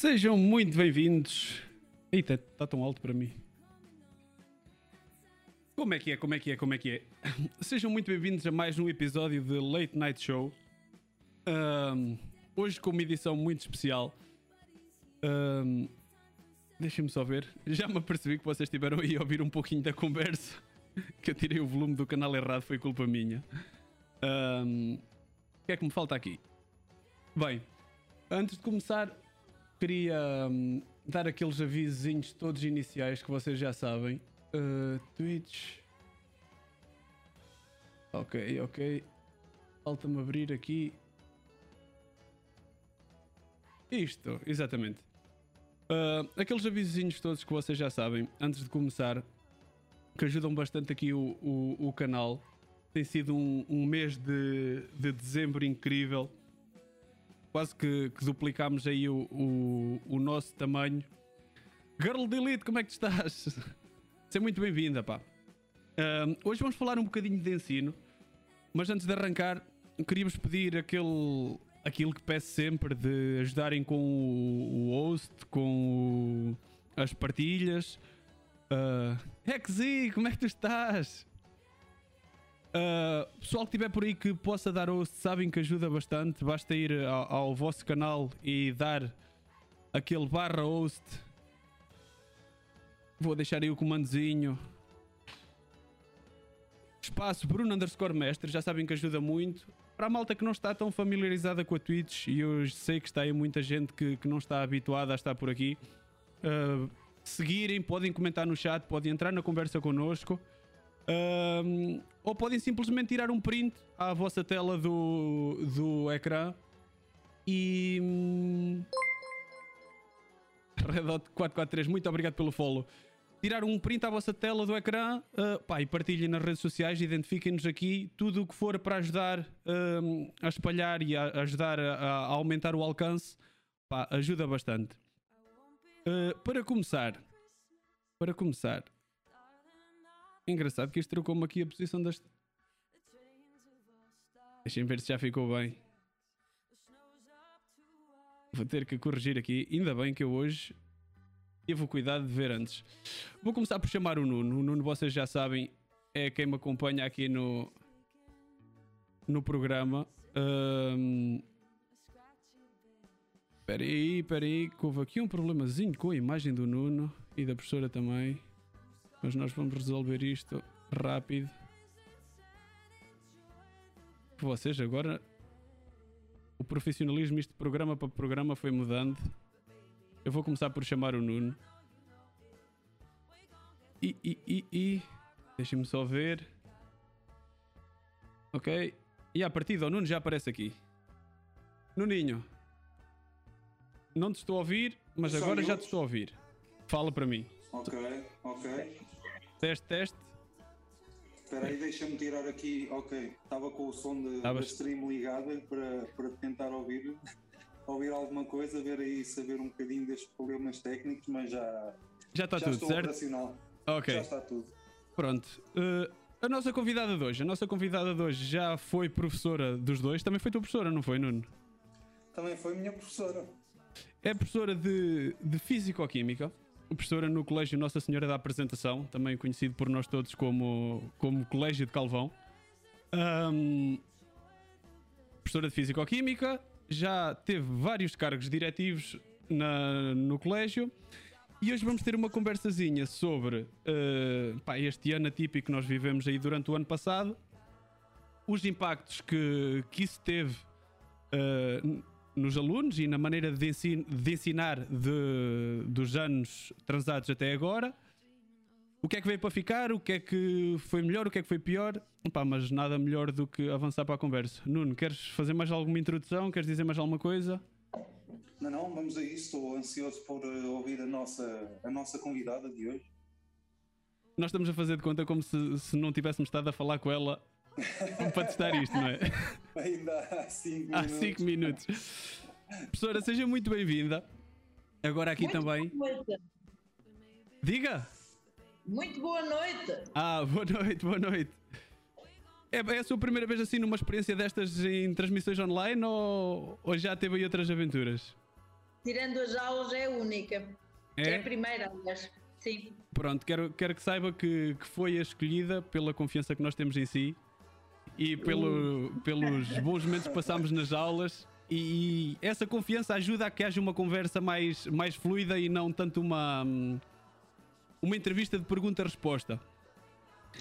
Sejam muito bem-vindos. Eita, está tão alto para mim. Como é que é? Como é que é? Como é que é? Sejam muito bem-vindos a mais um episódio de Late Night Show. Ahm, hoje com uma edição muito especial. Ahm, Deixem-me só ver. Já me apercebi que vocês estiveram aí a ouvir um pouquinho da conversa. Que eu tirei o volume do canal errado, foi culpa minha. Ahm, o que é que me falta aqui? Bem, antes de começar, queria hum, dar aqueles avisos todos iniciais que vocês já sabem. Uh, Twitch. Ok, ok. Falta-me abrir aqui. Isto, exatamente. Uh, aqueles avisos todos que vocês já sabem, antes de começar, que ajudam bastante aqui o, o, o canal. Tem sido um, um mês de, de dezembro incrível quase que, que duplicámos aí o, o, o, nosso tamanho. Girl Delete, como é que estás? Seja muito bem-vinda, pá. Hoje vamos falar um bocadinho de ensino, mas antes de arrancar, queríamos pedir aquele, aquilo que peço sempre de ajudarem com o, o host, com o, as partilhas. Uh, Hexy, como é que tu estás? Uh, pessoal que estiver por aí que possa dar host, sabem que ajuda bastante. Basta ir ao, ao, vosso canal e dar aquele barra host. Vou deixar aí o comandozinho. Espaço Bruno underscore mestre, já sabem que ajuda muito. Para a malta que não está tão familiarizada com a Twitch, e eu sei que está aí muita gente que, que não está habituada a estar por aqui. Uh, seguirem, podem comentar no chat, podem entrar na conversa connosco. Um, ou podem simplesmente tirar um print à vossa tela do, do ecrã e. hum, Redot 443, muito obrigado pelo follow. Tirar um print à vossa tela do ecrã uh, pá, e partilhem nas redes sociais, identifiquem-nos aqui. Tudo o que for para ajudar um, a espalhar e a ajudar a, a aumentar o alcance, pá, ajuda bastante. Uh, para começar, para começar, Engraçado que isto trocou-me aqui a posição das. Deixem ver se já ficou bem. Vou ter que corrigir aqui. Ainda bem que eu hoje tive o cuidado de ver antes. Vou começar por chamar o Nuno. O Nuno, vocês já sabem, é quem me acompanha aqui no, no programa. Um... Espera aí, espera aí, que houve aqui um problemazinho com a imagem do Nuno e da professora também. Mas nós vamos resolver isto rápido. Vocês agora. O profissionalismo, isto programa para programa, foi mudando. Eu vou começar por chamar o Nuno. E, e, e, e. Deixem-me só ver. Ok. E a partida, o Nuno já aparece aqui. Nuninho. Não te estou a ouvir, mas agora já te estou a ouvir. Fala para mim. Ok, ok. Teste, teste. Espera aí, deixa-me tirar aqui. Ok, estava com o som de, da stream ligada para, para tentar ouvir, ouvir alguma coisa, ver aí, saber um bocadinho destes problemas técnicos, mas já, já está já tudo estou certo. operacional. Ok. Já está tudo. Pronto. Uh, a nossa convidada de hoje, a nossa convidada de hoje já foi professora dos dois, também foi tua professora, não foi, Nuno? Também foi minha professora. É professora de, de Físico-Química professora no Colégio Nossa Senhora da Apresentação, também conhecido por nós todos como, como Colégio de Calvão. Um, professora de Físico-Química, já teve vários cargos diretivos na, no colégio. E hoje vamos ter uma conversazinha sobre uh, pá, este ano atípico que nós vivemos aí durante o ano passado, os impactos que, que isso teve uh, nos alunos e na maneira de, ensin de ensinar de, dos anos transados até agora. O que é que veio para ficar? O que é que foi melhor? O que é que foi pior? Opa, mas nada melhor do que avançar para a conversa. Nuno, queres fazer mais alguma introdução? Queres dizer mais alguma coisa? Não, não, vamos a isso. Estou ansioso por uh, ouvir a nossa, a nossa convidada de hoje. Nós estamos a fazer de conta como se, se não tivéssemos estado a falar com ela para testar isto, não é? Ainda há 5 minutos. Há 5 minutos. Professora, seja muito bem-vinda. Agora aqui muito também. Boa noite. Diga! Muito boa noite! Ah, boa noite, boa noite. É, é a sua primeira vez assim numa experiência destas em transmissões online ou, ou já teve aí outras aventuras? tirando as aulas, é a única. É, é a primeira, aliás. Sim. Pronto, quero, quero que saiba que, que foi a escolhida pela confiança que nós temos em si e pelo, pelos bons momentos que passámos nas aulas. E, e essa confiança ajuda a que haja uma conversa mais, mais fluida e não tanto uma, uma entrevista de pergunta-resposta.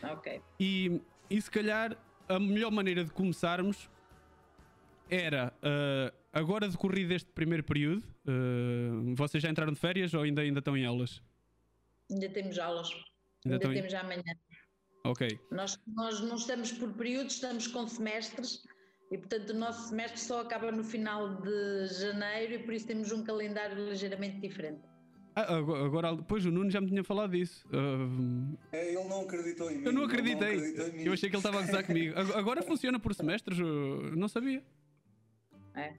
Ok. E, e se calhar a melhor maneira de começarmos era uh, agora decorrido este primeiro período. Uh, vocês já entraram de férias ou ainda, ainda estão em aulas? Ainda temos aulas. Ainda, ainda temos em... amanhã. Ok. Nós, nós não estamos por períodos, estamos com semestres e, portanto, o nosso semestre só acaba no final de janeiro e por isso temos um calendário ligeiramente diferente. Ah, agora, depois o Nuno já me tinha falado disso. Uh... É, ele não acreditou em mim. Eu não acreditei. Não eu achei que ele estava a gozar comigo. Agora funciona por semestres? Não sabia. É.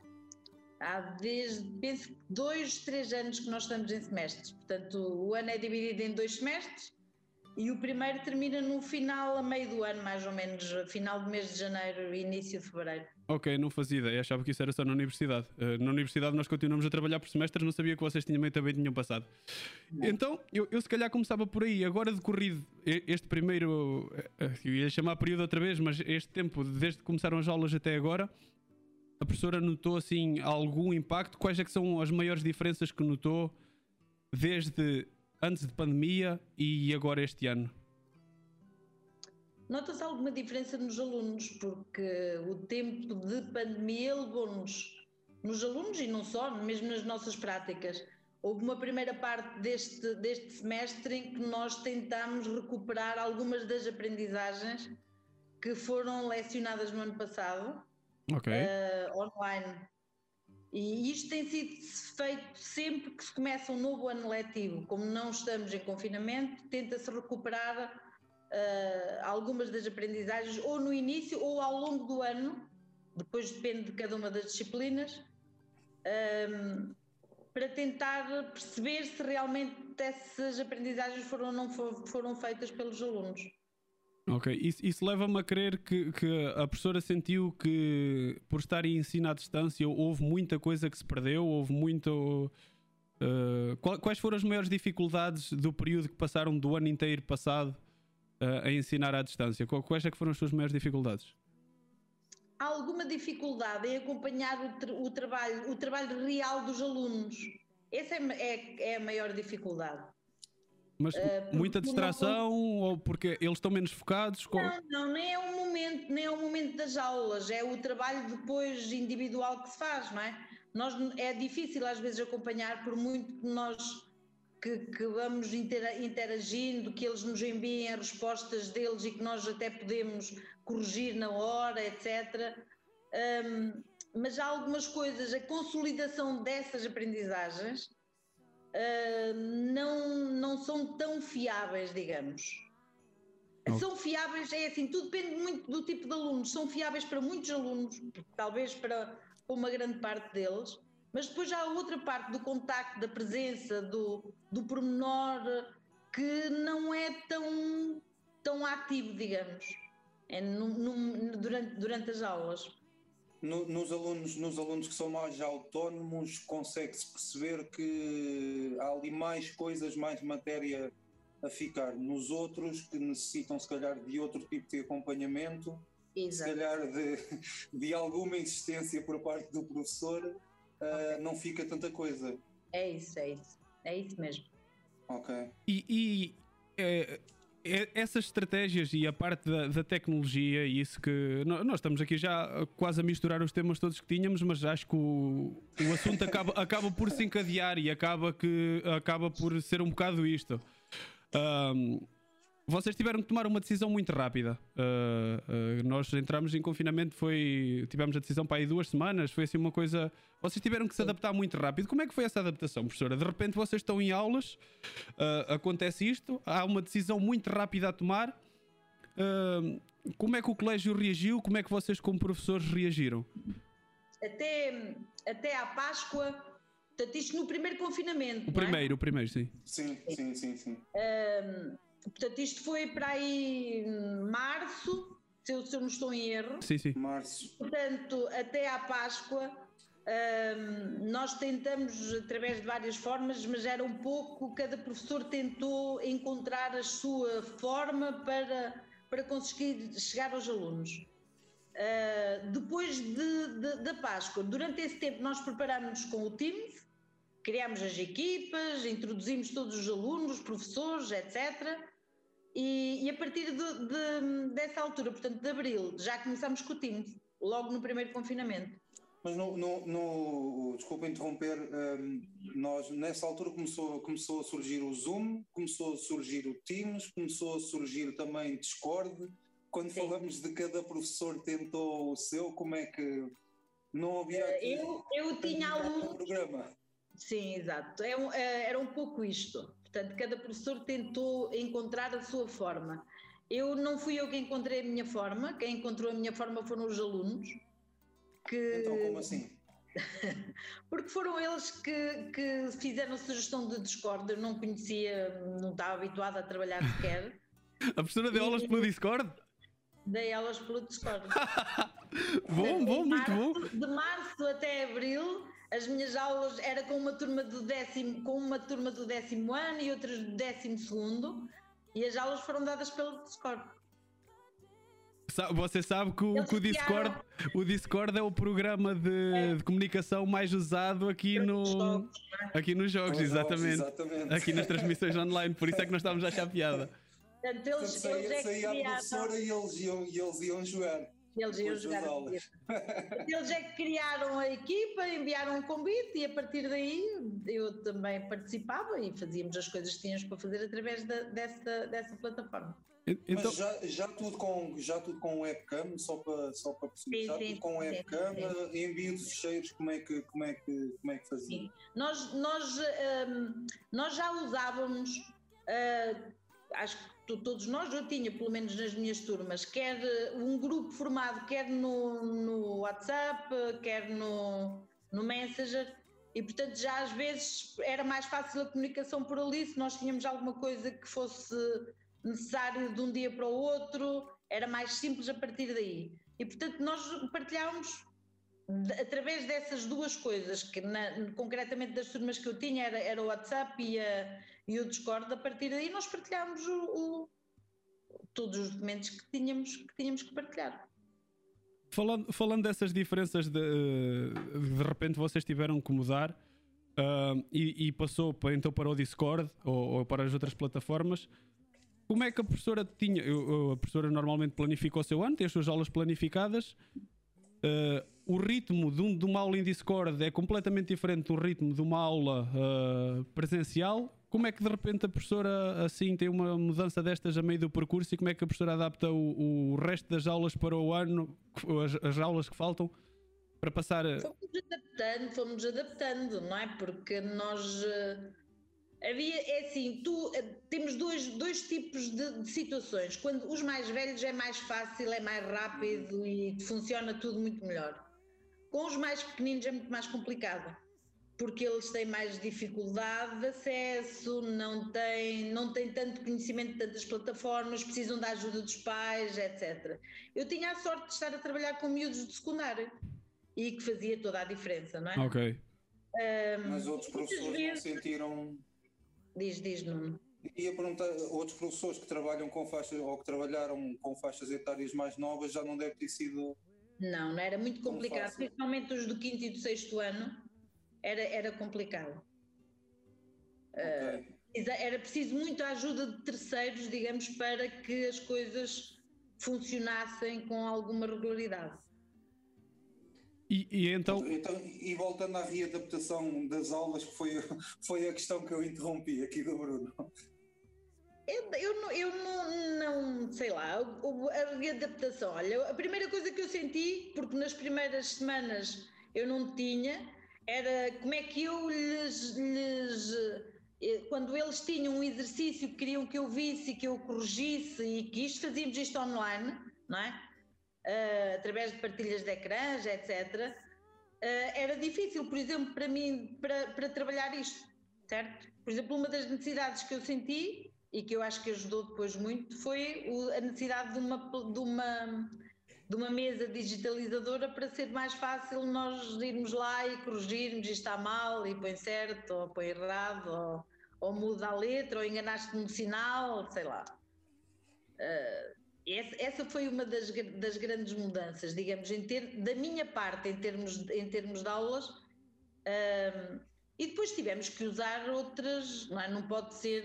Há desde, penso, dois, três anos que nós estamos em semestres. Portanto, o ano é dividido em dois semestres e o primeiro termina no final, a meio do ano, mais ou menos, final do mês de janeiro, início de fevereiro. Ok, não fazia ideia, achava que isso era só na universidade. Uh, na universidade nós continuamos a trabalhar por semestres, não sabia que vocês tinham, também tinham passado. Não. Então, eu, eu se calhar começava por aí. Agora decorrido este primeiro, uh, eu ia chamar período outra vez, mas este tempo, desde que começaram as aulas até agora, a professora notou assim algum impacto? Quais é que são as maiores diferenças que notou desde antes de pandemia e agora este ano? Nota-se alguma diferença nos alunos, porque o tempo de pandemia levou-nos, nos alunos e não só, mesmo nas nossas práticas. Houve uma primeira parte deste, deste semestre em que nós tentámos recuperar algumas das aprendizagens que foram lecionadas no ano passado okay. uh, online. E isto tem sido feito sempre que se começa um novo ano letivo. Como não estamos em confinamento, tenta-se recuperar uh, algumas das aprendizagens, ou no início ou ao longo do ano, depois depende de cada uma das disciplinas, um, ehm, para tentar perceber se realmente essas aprendizagens foram ou não foram feitas pelos alunos. Ok, isso, isso leva-me a crer que, que, a professora sentiu que por estar em ensino à distância houve muita coisa que se perdeu, houve muito. Uh, quais foram as maiores dificuldades do período que passaram do ano inteiro passado uh, a ensinar à distância? Quais é que foram as suas maiores dificuldades? Há alguma dificuldade em acompanhar o, tra o trabalho, o trabalho real dos alunos. Essa é, é, é a maior dificuldade. Mas uh, muita distração ou porque eles estão menos focados? Não, não, nem é o momento, nem é o momento das aulas, é o trabalho depois individual que se faz, não é? Nós, é difícil às vezes acompanhar por muito que nós que, que vamos interagindo, que eles nos enviem as respostas deles e que nós até podemos corrigir na hora, etc. Um, mas há algumas coisas, a consolidação dessas aprendizagens uh, não, não são tão fiáveis, digamos. São fiáveis, é assim, tudo depende muito do tipo de alunos. São fiáveis para muitos alunos, talvez para uma grande parte deles, mas depois há outra parte do contacto, da presença, do, do pormenor que não é tão, tão ativo, digamos, é no, durante, durante as aulas no, nos, alunos, nos alunos que são mais autónomos, consegue-se perceber que há ali mais coisas, mais matéria a ficar. Nos outros, que necessitam, se calhar, de outro tipo de acompanhamento, Exato. se calhar de, de alguma insistência por parte do professor, uh, okay. não fica tanta coisa. É isso, é isso. É isso mesmo. Ok. E, e é, essas estratégias e a parte da, da, tecnologia e isso que nós estamos aqui já quase a misturar os temas todos que tínhamos, mas acho que o, o assunto acaba, acaba por se encadear e acaba, que, acaba por ser um bocado isto. Um, vocês tiveram que tomar uma decisão muito rápida. Uh, uh, nós entramos em confinamento, foi tivemos a decisão para aí duas semanas, foi assim uma coisa. Vocês tiveram que se adaptar muito rápido. Como é que foi essa adaptação, professora? De repente vocês estão em aulas, uh, acontece isto, há uma decisão muito rápida a tomar. como é que o colégio reagiu? Como é que vocês, como professores, reagiram? Até, até à Páscoa, portanto, isto no primeiro confinamento. O primeiro, é? o primeiro, sim. Sim, sim, sim, sim. Portanto, isto foi para aí março, se eu, se eu não estou em erro. Sim, sim. Março. Portanto, até à Páscoa, nós tentamos através de várias formas, mas era um pouco, cada professor tentou encontrar a sua forma para, para conseguir chegar aos alunos. Uh, depois de, de, da Páscoa, durante esse tempo nós preparámos com o Teams, criámos as equipas, introduzimos todos os alunos, os professores, etc. E, e a partir de, de, dessa altura, portanto de Abril, já começámos com o Teams, logo no primeiro confinamento. Mas no, no, no desculpa interromper, um, nós nessa altura começou, começou a surgir o Zoom, começou a surgir o Teams, começou a surgir também Discord. Quando Sim. falamos de cada professor tentou o seu, como é que não havia aqui eu, eu tinha alunos programa? Sim, exato. É um, é, era um pouco isto. Portanto, cada professor tentou encontrar a sua forma. Eu não fui eu quem encontrei a minha forma, quem encontrou a minha forma foram os alunos que... Então, como assim? Porque foram eles que, que fizeram a sugestão de Discord. Eu não conhecia, não estava habituada a trabalhar sequer. a professora deu aulas pelo Discord? Dei aulas pelo Discord. bom, bom, muito bom. De março até abril, as minhas aulas era com uma turma do décimo, com uma turma do décimo ano e outras do décimo segundo, e as aulas foram dadas pelo Discord. Você sabe que o, que o, Discord, o Discord é o programa de, é. de comunicação mais usado aqui, no, aqui nos jogos, exatamente. exatamente. Aqui nas transmissões online, por isso é que nós estávamos a achar piada. Portanto, eles, saía, eles é saía a professora e eles iam, e eles iam jogar. Eles iam jogar. Eles é que criaram a equipa, enviaram um convite e a partir daí eu também participava e fazíamos as coisas que tínhamos para fazer através da, dessa, dessa plataforma. Então... Mas já, já, tudo com, já tudo com webcam, só para, só para perceber, já tudo com webcam, sim. envio de ficheiros, como é que, como é que, como é que fazia? Sim. Nós, nós, um, nós já usávamos, uh, acho que todos nós, eu tinha pelo menos nas minhas turmas, quer um grupo formado quer no, no WhatsApp, quer no, no Messenger, e portanto já às vezes era mais fácil a comunicação por ali, se nós tínhamos alguma coisa que fosse necessário de um dia para o outro, era mais simples a partir daí. E portanto nós partilhávamos através dessas duas coisas, que na, concretamente das turmas que eu tinha era, era o WhatsApp e, a, e o Discord, a partir daí nós partilhámos o, o, todos os documentos que tínhamos que, tínhamos que partilhar. Falando, falando dessas diferenças, de, de repente vocês tiveram que mudar uh, e, e, passou para, então para o Discord ou, ou para as outras plataformas. Como é que a professora tinha? A professora normalmente planifica o seu ano, tem as suas aulas planificadas. Uh, o ritmo de, um, de, uma aula em Discord é completamente diferente do ritmo de uma aula uh, presencial. Como é que de repente a professora assim tem uma mudança destas a meio do percurso e como é que a professora adapta o, o resto das aulas para o ano, as, as aulas que faltam, para passar. Fomos adaptando, fomos adaptando, não é? Porque nós. Uh Havia, é assim, tu, eh, temos dois, dois tipos de, de, situações. Quando os mais velhos é mais fácil, é mais rápido e funciona tudo muito melhor. Com os mais pequeninos é muito mais complicado, porque eles têm mais dificuldade de acesso, não têm, não têm tanto conhecimento de tantas plataformas, precisam da ajuda dos pais, etc. Eu tinha a sorte de estar a trabalhar com miúdos de secundário e que fazia toda a diferença, não é? Ok. Um, Mas outros professores vezes... não sentiram Diz, diz, Nuno. Ia perguntar, outros professores que trabalham com faixas ou que trabalharam com faixas etárias mais novas já não deve ter sido. Não, não era muito complicado, principalmente os do quinto e do sexto ano, era, era complicado. Okay. Uh, era preciso muita ajuda de terceiros, digamos, para que as coisas funcionassem com alguma regularidade. E, e, então... então... E voltando à readaptação das aulas, que foi, foi a questão que eu interrompi aqui do Bruno. Eu, eu, não, eu não, não, sei lá, a readaptação. Olha, a primeira coisa que eu senti, porque nas primeiras semanas eu não tinha, era como é que eu lhes, lhes eh, quando eles tinham um exercício que queriam que eu visse, que eu corrigisse e que isto fazíamos isto online, não é? uh, através de partilhas de ecrãs, etc., uh, eh, era difícil, por exemplo, para mim, para, para trabalhar isto, certo? Por exemplo, uma das necessidades que eu senti e que eu acho que ajudou depois muito foi o, a necessidade de uma, de uma de uma mesa digitalizadora para ser mais fácil nós irmos lá e corrigirmos isto está mal e põe certo ou põe errado ou, ou muda a letra ou enganaste no sinal, sei lá. Uh, essa, foi uma das, das, grandes mudanças, digamos, ter, da minha parte em termos, em termos de aulas. Uh, e depois tivemos que usar outras, não, é? não pode ser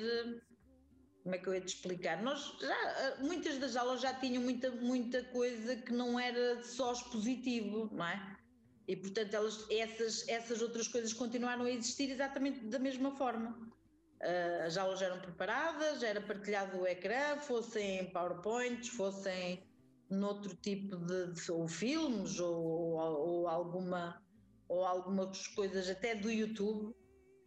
como é que eu ia te explicar? Nós já, muitas das aulas já tinham muita, muita coisa que não era só expositivo, não é? E portanto elas, essas, essas outras coisas continuaram a existir exatamente da mesma forma. Uh, as aulas eram preparadas, era partilhado o ecrã, fossem PowerPoints, fossem noutro tipo de, de ou filmes ou, ou, ou, alguma ou algumas coisas até do YouTube,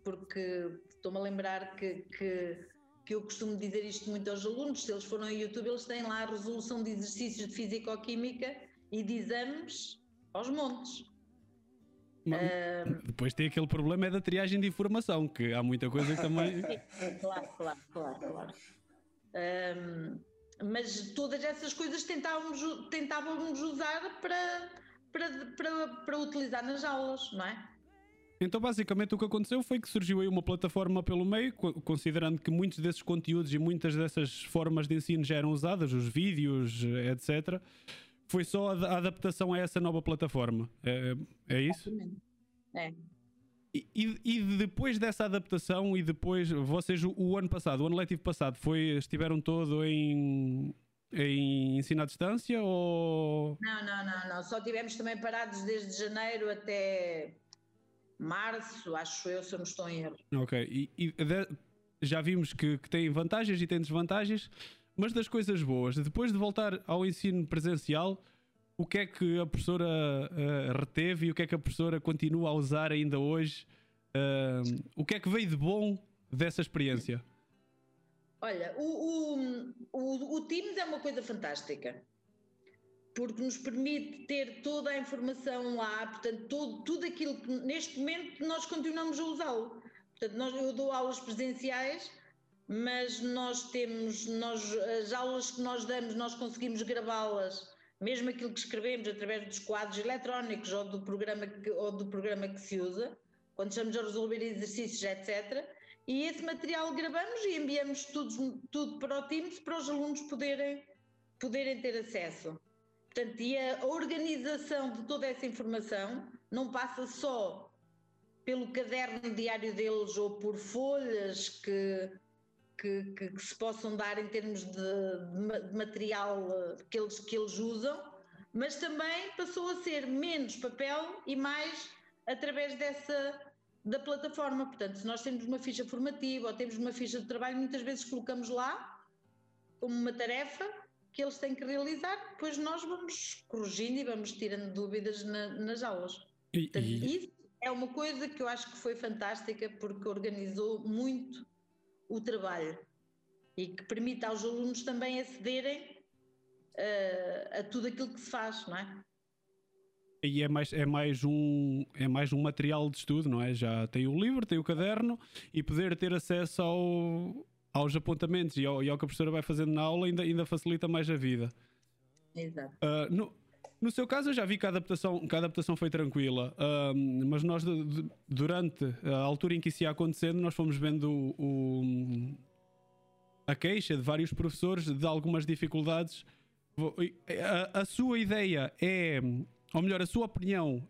porque estou-me a lembrar que, que que eu costumo dizer isto muito aos alunos, se eles foram ao YouTube, eles têm lá a resolução de exercícios de Físico-Química e de exames aos montes. uh, depois tem aquele problema é da triagem de informação, que há muita coisa que também. claro, claro, claro, claro. Um, mas todas essas coisas tentávamos, tentávamos usar para, para, para, para utilizar nas aulas, não é? Então, basicamente, o que aconteceu foi que surgiu aí uma plataforma pelo meio, considerando que muitos desses conteúdos e muitas dessas formas de ensino já eram usadas, os vídeos, etc. Foi só a adaptação a essa nova plataforma. É, é isso? É. E, e, depois dessa adaptação e depois vocês o, o, ano passado, o ano letivo passado, foi estiveram todo em em ensino à distância ou não não não não só tivemos também parados desde janeiro até março, acho eu, se eu não estou em erro. Ok, e, e já vimos que, que tem vantagens e tem desvantagens, mas das coisas boas, depois de voltar ao ensino presencial, o que é que a professora uh, reteve e o que é que a professora continua a usar ainda hoje? Uh, o que é que veio de bom dessa experiência? Olha, o, o, o, o Teams é uma coisa fantástica porque nos permite ter toda a informação lá, portanto, todo, tudo aquilo que neste momento nós continuamos a usá-lo. Portanto, nós, eu dou aulas presenciais, mas nós temos, nós, as aulas que nós damos, nós conseguimos gravá-las, mesmo aquilo que escrevemos através dos quadros eletrónicos ou do programa que, ou do programa que se usa, quando estamos a resolver exercícios, etc. E esse material gravamos e enviamos tudo, tudo para o Teams para os alunos poderem, poderem ter acesso. Portanto, e a organização de toda essa informação não passa só pelo caderno diário deles ou por folhas que, que, que, que se possam dar em termos de, de, material eh, que eles, que eles usam, mas também passou a ser menos papel e mais através dessa da plataforma. Portanto, se nós temos uma ficha formativa ou temos uma ficha de trabalho, muitas vezes colocamos lá como uma tarefa que eles têm que realizar, depois nós vamos corrigindo e vamos tirando dúvidas na, nas aulas. E, Portanto, e... Isso é uma coisa que eu acho que foi fantástica porque organizou muito o trabalho e que permite aos alunos também acederem uh, a tudo aquilo que se faz, não é? E é mais, é, mais um, é mais um material de estudo, não é? Já tem o livro, tem o caderno e poder ter acesso ao, aos apontamentos e ao, e ao, que a professora vai fazendo na aula ainda, ainda facilita mais a vida. Exato. Uh, no, no seu caso, eu já vi que a adaptação, que a adaptação foi tranquila, uh, mas nós, de, de, durante a altura em que isso ia acontecendo, nós fomos vendo o, o, a queixa de vários professores de algumas dificuldades. A, a sua ideia é, ou melhor, a sua opinião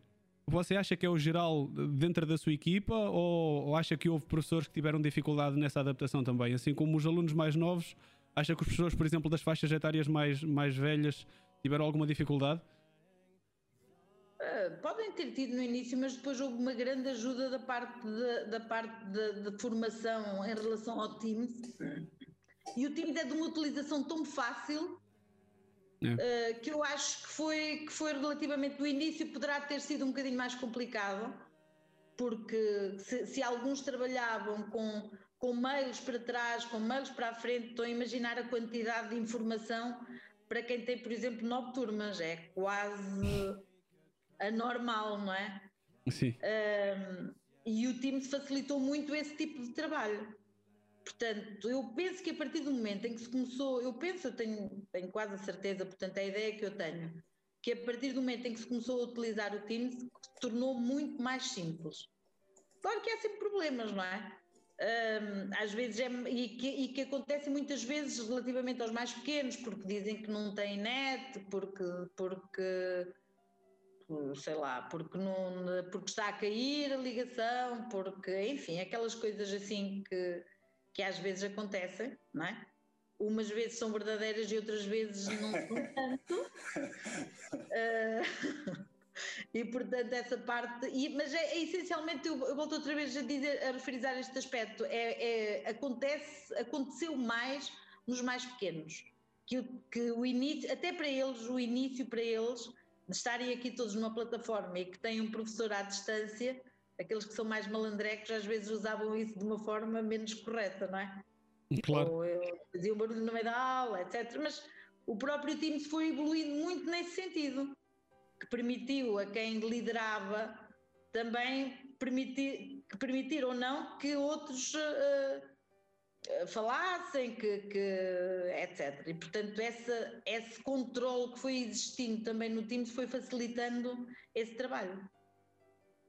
você acha que é o geral dentro da sua equipa ou, ou, acha que houve professores que tiveram dificuldade nessa adaptação também? Assim como os alunos mais novos, acha que os professores, por exemplo, das faixas etárias mais, mais velhas tiveram alguma dificuldade? Uh, podem ter tido no início, mas depois houve uma grande ajuda da parte de, da parte de, de formação em relação ao Teams. E o Teams é de uma utilização tão fácil é. Uh, que eu acho que foi, que foi relativamente do início, poderá ter sido um bocadinho mais complicado, porque se, se alguns trabalhavam com, com mails para trás, com mails para a frente, estou a imaginar a quantidade de informação para quem tem, por exemplo, nove turmas, é quase anormal, não é? Sim. E o time facilitou muito esse tipo de trabalho. Portanto, eu penso que a partir do momento em que se começou, eu penso, eu tenho, tenho quase a certeza, portanto, a ideia que eu tenho, que a partir do momento em que se começou a utilizar o Teams, se tornou muito mais simples. Claro que há sempre problemas, não é? Um, às vezes é, e, que, e que acontece muitas vezes relativamente aos mais pequenos, porque dizem que não têm net, porque, porque sei lá, porque, não, porque está a cair a ligação, porque, enfim, aquelas coisas assim que, que às vezes acontecem, não é? Umas vezes são verdadeiras e outras vezes não são tanto. uh, e portanto essa parte e, mas é, é essencialmente eu, eu, volto outra vez a dizer a referir este aspecto é, é, acontece aconteceu mais nos mais pequenos que, que o início até para eles o início para eles de estarem aqui todos numa plataforma e que têm um professor à distância, aqueles que são mais malandrecos às vezes usavam isso de uma forma menos correta, não é? Claro. Ou faziam barulho no meio da aula, etc. Mas o próprio time se foi evoluindo muito nesse sentido, que permitiu a quem liderava também permitir, que permitir ou não que outros uh, falassem, que, que, etc. E portanto essa, esse controle que foi existindo também no Teams foi facilitando esse trabalho.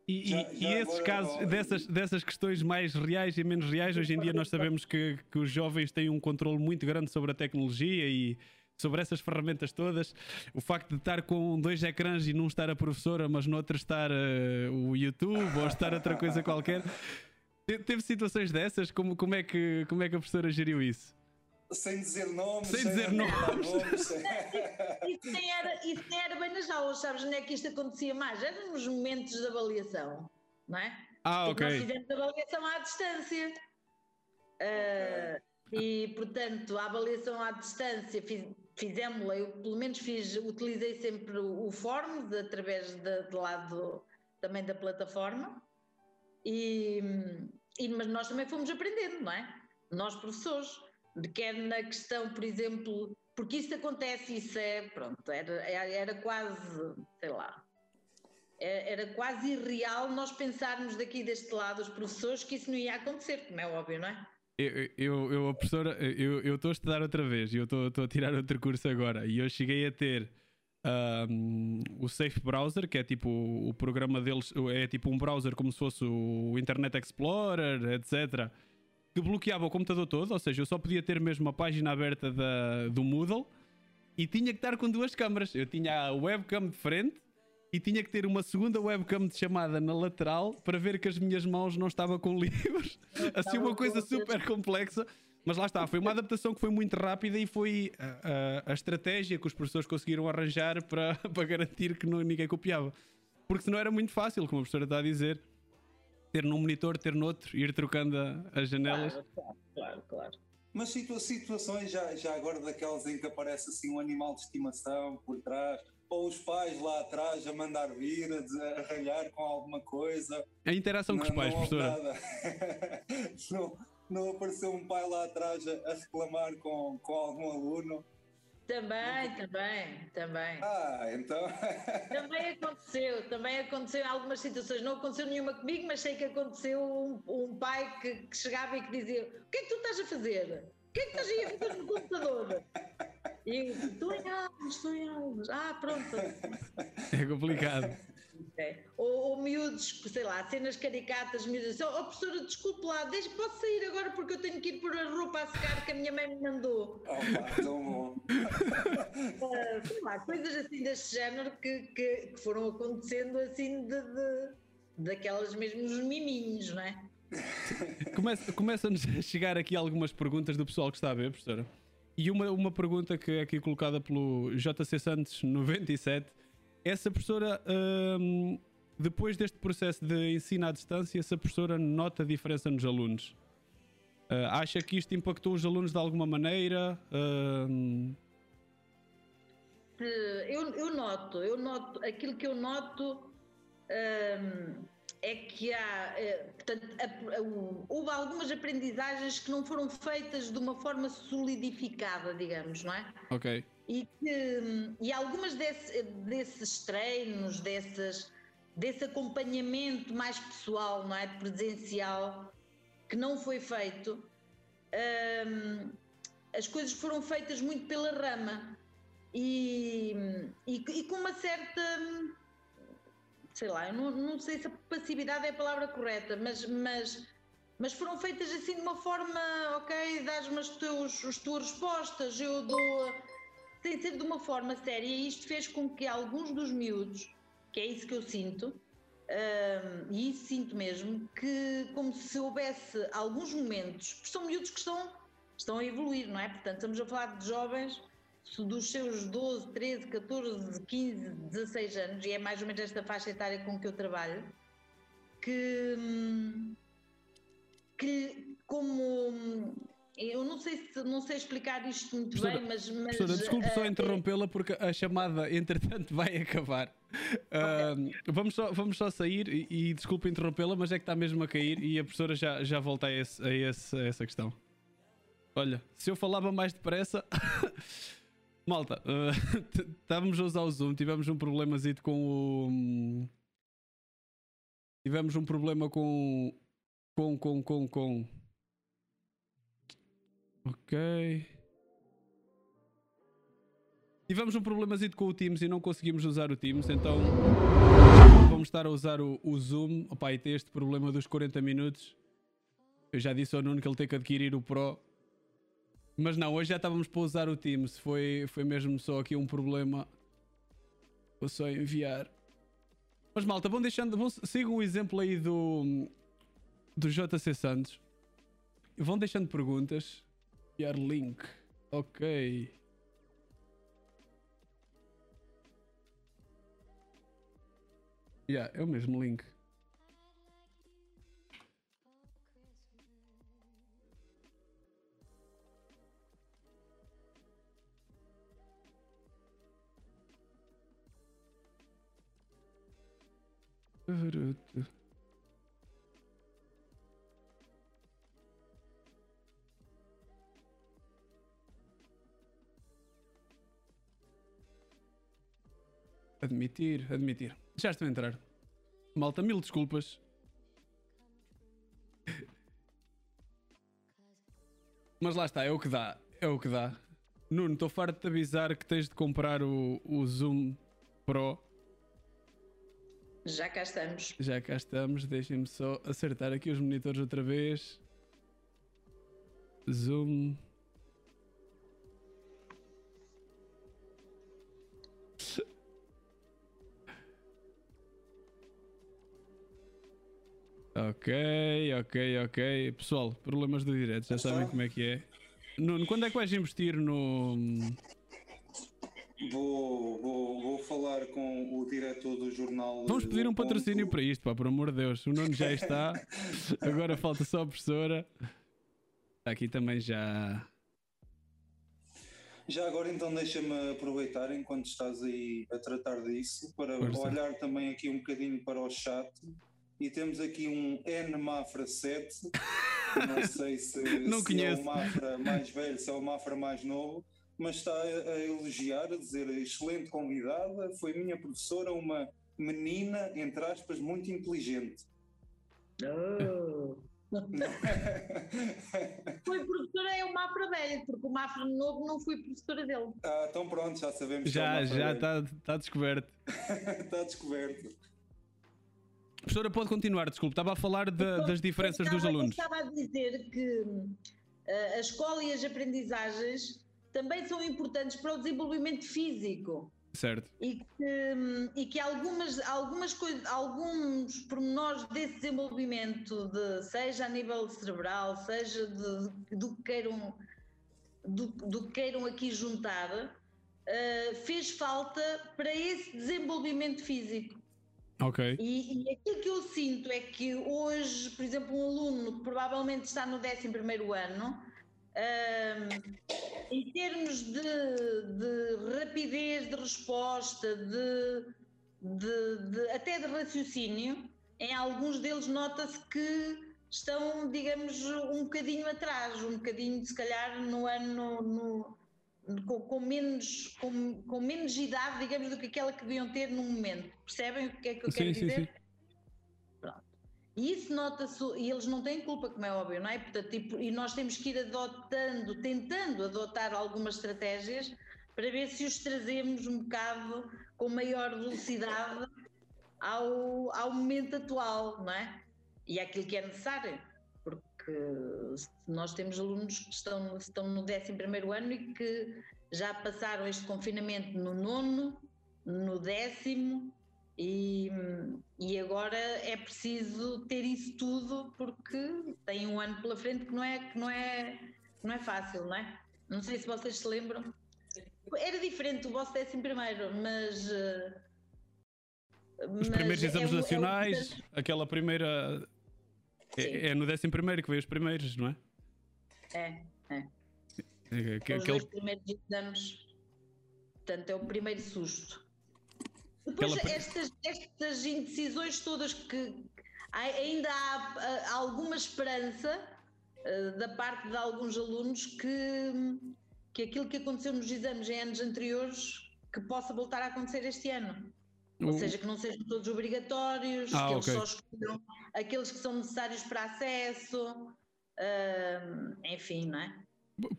E, já, já e esses casos, dessas, dessas questões mais reais e menos reais, hoje em dia nós sabemos que, que os jovens têm um controle muito grande sobre a tecnologia e sobre essas ferramentas todas. O facto de estar com dois ecrãs e num estar a professora, mas no outro estar uh, o YouTube ou estar outra coisa qualquer. Teve situações dessas? Como, como, é que, como é que a professora geriu isso? Sem dizer nomes. Sem, sem dizer nomes. isso, nem era, isso nem era bem nas aulas, sabes onde é que isto acontecia mais? Era nos momentos de avaliação, não é? Ah, Porque ok. Nós fizemos avaliação à distância. Uh, e, portanto, a avaliação à distância fiz, fizemos-la, eu pelo menos fiz, utilizei sempre o Forms através de, de lado também da plataforma. E, e, mas nós também fomos aprendendo, não é? Nós, professores, quer na questão, por exemplo, porque isso acontece, isso é, pronto, era, era quase, sei lá, é, era quase irreal nós pensarmos daqui deste lado, os professores, que isso não ia acontecer, como é óbvio, não é? Eu, eu, eu a professora, eu estou a estudar outra vez, eu estou a tirar outro curso agora e eu cheguei a ter um, o Safe Browser, que é tipo o programa deles, é tipo um browser como se fosse o Internet Explorer, etc. Que bloqueava o computador todo, ou seja, eu só podia ter mesmo a página aberta da, do Moodle e tinha que estar com duas câmaras. Eu tinha a webcam de frente e tinha que ter uma segunda webcam de chamada na lateral para ver que as minhas mãos não estavam com livros. Assim, uma coisa super complexa. Mas lá está, foi uma adaptação que foi muito rápida e foi a, a, a estratégia que os professores conseguiram arranjar para, para garantir que não, ninguém copiava. Porque senão era muito fácil, como a professora está a dizer, ter num monitor, ter noutro, ir trocando a, as janelas. Claro, claro, claro. Mas situa situações já, já agora daquelas em que aparece assim um animal de estimação por trás, ou os pais lá atrás a mandar vir, a, a ralhar com alguma coisa. A interação com os pais, professora. não, não apareceu um pai lá atrás a, a reclamar com, com algum aluno? Também, também, também. Ah, então. também aconteceu, também aconteceu em algumas situações. Não aconteceu nenhuma comigo, mas sei que aconteceu um, um pai que, que, chegava e que dizia: O que é que tu estás a fazer? O que é que estás aí a fazer no computador? E eu, estou em aulas, estou em aulas. Ah, pronto. É complicado. É. Ou, ou miúdos, sei lá, cenas caricatas, miúdos, oh, oh professora, desculpe lá, deixa, posso sair agora porque eu tenho que ir pôr a roupa a secar que a minha mãe me mandou. Oh, tão bom. uh, sei lá, coisas assim deste género que, que, que foram acontecendo assim de, de, daquelas mesmos miminhos, não é? Começa, começam-nos a chegar aqui algumas perguntas do pessoal que está a ver, professora. E uma, uma pergunta que é aqui colocada pelo JC Santos 97 essa professora, hum, depois deste processo de ensino à distância, essa professora nota a diferença nos alunos? Uh, acha que isto impactou os alunos de alguma maneira? Uh... Eu, eu, noto, eu noto, aquilo que eu noto um, é que há, eh, portanto, houve algumas aprendizagens que não foram feitas de uma forma solidificada, digamos, não é? Ok e, que, e algumas desse, desses treinos, desses, desse acompanhamento mais pessoal, não é? Presencial, que não foi feito, hum, as coisas foram feitas muito pela rama. e, e, e com uma certa sei lá, eu não, não sei se a passividade é a palavra correta, mas, mas, mas foram feitas assim de uma forma, ok, dás-me as, teus, as tuas respostas, eu dou. Sem ser de uma forma séria, e isto fez com que alguns dos miúdos, que é isso que eu sinto, e isso sinto mesmo, que como se houvesse alguns momentos, porque são miúdos que estão, estão a evoluir, não é? Portanto, estamos a falar de jovens dos seus 12, 13, 14, 15, 16 anos, e é mais ou menos esta faixa etária com que eu trabalho, que, que como eu não sei se não sei explicar isto muito professora, bem, mas. mas desculpe uh, só interrompê-la porque a chamada, entretanto, vai acabar. Okay. Uh, vamos, só, vamos só sair e, e desculpe interrompê-la, mas é que está mesmo a cair e a professora já, já volta a, esse, a, esse, a essa questão. Olha, se eu falava mais depressa. Malta, uh, estávamos a usar o Zoom, tivemos um problemazito com o. Tivemos um problema com. Com, com, com, com. Ok. Tivemos um problemazito com o Teams e não conseguimos usar o Teams, então vamos estar a usar o, o Zoom. Opa, e tem este problema dos 40 minutos. Eu já disse ao Nuno que ele tem que adquirir o Pro mas não, hoje já estávamos para usar o Teams. Foi, foi mesmo só aqui um problema. Vou só enviar. Mas malta, vão deixando. Vão, sigam o exemplo aí do. Do JC Santos. Vão deixando perguntas. Enviar link. Ok. Yeah, é o mesmo link. Admitir, admitir. Já estou a entrar. Malta, mil desculpas. Mas lá está, é o que dá. É o que dá. Nuno, estou farto de avisar que tens de comprar o, o Zoom Pro já cá estamos. Já cá estamos. Deixem-me só acertar aqui os monitores outra vez. Zoom. Ok, ok, ok. Pessoal, problemas do direto, já sabem como é que é. Nuno, quando é que vais investir no, Vou, vou, vou falar com o diretor do jornal. Vamos pedir um patrocínio ponto. para isto, pá, por amor de Deus. O Nuno já está. Agora falta só a professora. Aqui também já. Já agora então deixa-me aproveitar enquanto estás aí a tratar disso para Força. olhar também aqui um bocadinho para o chat e temos aqui um N Mafra 7. Não sei se, Não se é o Mafra mais velho, se é o Mafra mais novo mas está a, elogiar, a dizer excelente convidada, foi minha professora, uma menina, entre aspas, muito inteligente. Oh. foi professora é o Mafra velho, porque o Mafra novo não fui professora dele. Ah, então pronto, já sabemos. Já, é já está tá descoberto. está descoberto. Professora, pode continuar, desculpe, estava a falar de, então, das diferenças estava, dos alunos. estava a dizer que uh, a escola e as aprendizagens também são importantes para o desenvolvimento físico. Certo. E que, e que algumas, algumas coisas, alguns pormenores desse desenvolvimento, de, seja a nível cerebral, seja de, do, que queiram, do, do que queiram aqui juntar, uh, fez falta para esse desenvolvimento físico. Ok. E, e aquilo que eu sinto é que hoje, por exemplo, um aluno que provavelmente está no 11 ano um, em termos de, de, rapidez de resposta, de, de, de, até de raciocínio, em alguns deles nota-se que estão, digamos, um bocadinho atrás, um bocadinho, se calhar, no ano. No, com, com, menos, com, com menos idade, digamos, do que aquela que deviam ter no momento. Percebem o que é que eu sim, quero sim, dizer? Sim. E isso nota-se, e eles não têm culpa, como é óbvio, não é? Portanto, tipo, e nós temos que ir adotando, tentando adotar algumas estratégias para ver se os trazemos um bocado com maior velocidade ao, ao momento atual, não é? E é aquilo que é necessário, porque nós temos alunos que estão, estão no 11 ano e que já passaram este confinamento no nono, no décimo, e, e agora é preciso ter isso tudo porque tem um ano pela frente que não é, que não é, não é fácil, não é? Não sei se vocês se lembram. Era diferente o vosso décimo primeiro, mas. Eh, os primeiros é exames é, nacionais, é aquela primeira. É, é, no décimo primeiro que veio os primeiros, não é? É, é. é que, Os aquele... primeiros exames. Portanto, é o primeiro susto. Depois, estas, estas indecisões todas que ainda há alguma esperança uh, da parte de alguns alunos que que aquilo que aconteceu nos exames em anos anteriores que possa voltar a acontecer este ano. Ou seja, que não sejam todos obrigatórios, ah, que eles okay. só escolham aqueles que são necessários para acesso, uh, enfim, não é?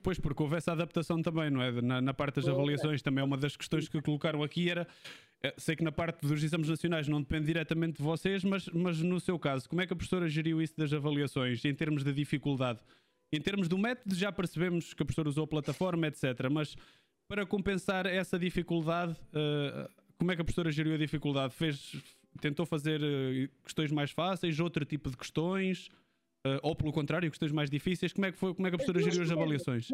Pois, porque houve essa adaptação também, não é? Na, na parte das avaliações, também é uma das questões que colocaram aqui era. Eh, sei que na parte dos exames nacionais não depende diretamente de vocês, mas, mas no seu caso, como é que a professora geriu isso das avaliações em termos de dificuldade? Em termos do método, já percebemos que a professora usou a plataforma, etc. Mas para compensar essa dificuldade, uh, como é que a professora geriu a dificuldade? Fez, tentou fazer uh, questões mais fáceis, outro tipo de questões, uh, ou pelo contrário, questões mais difíceis? Como é que, foi, como é que a professora geriu as avaliações?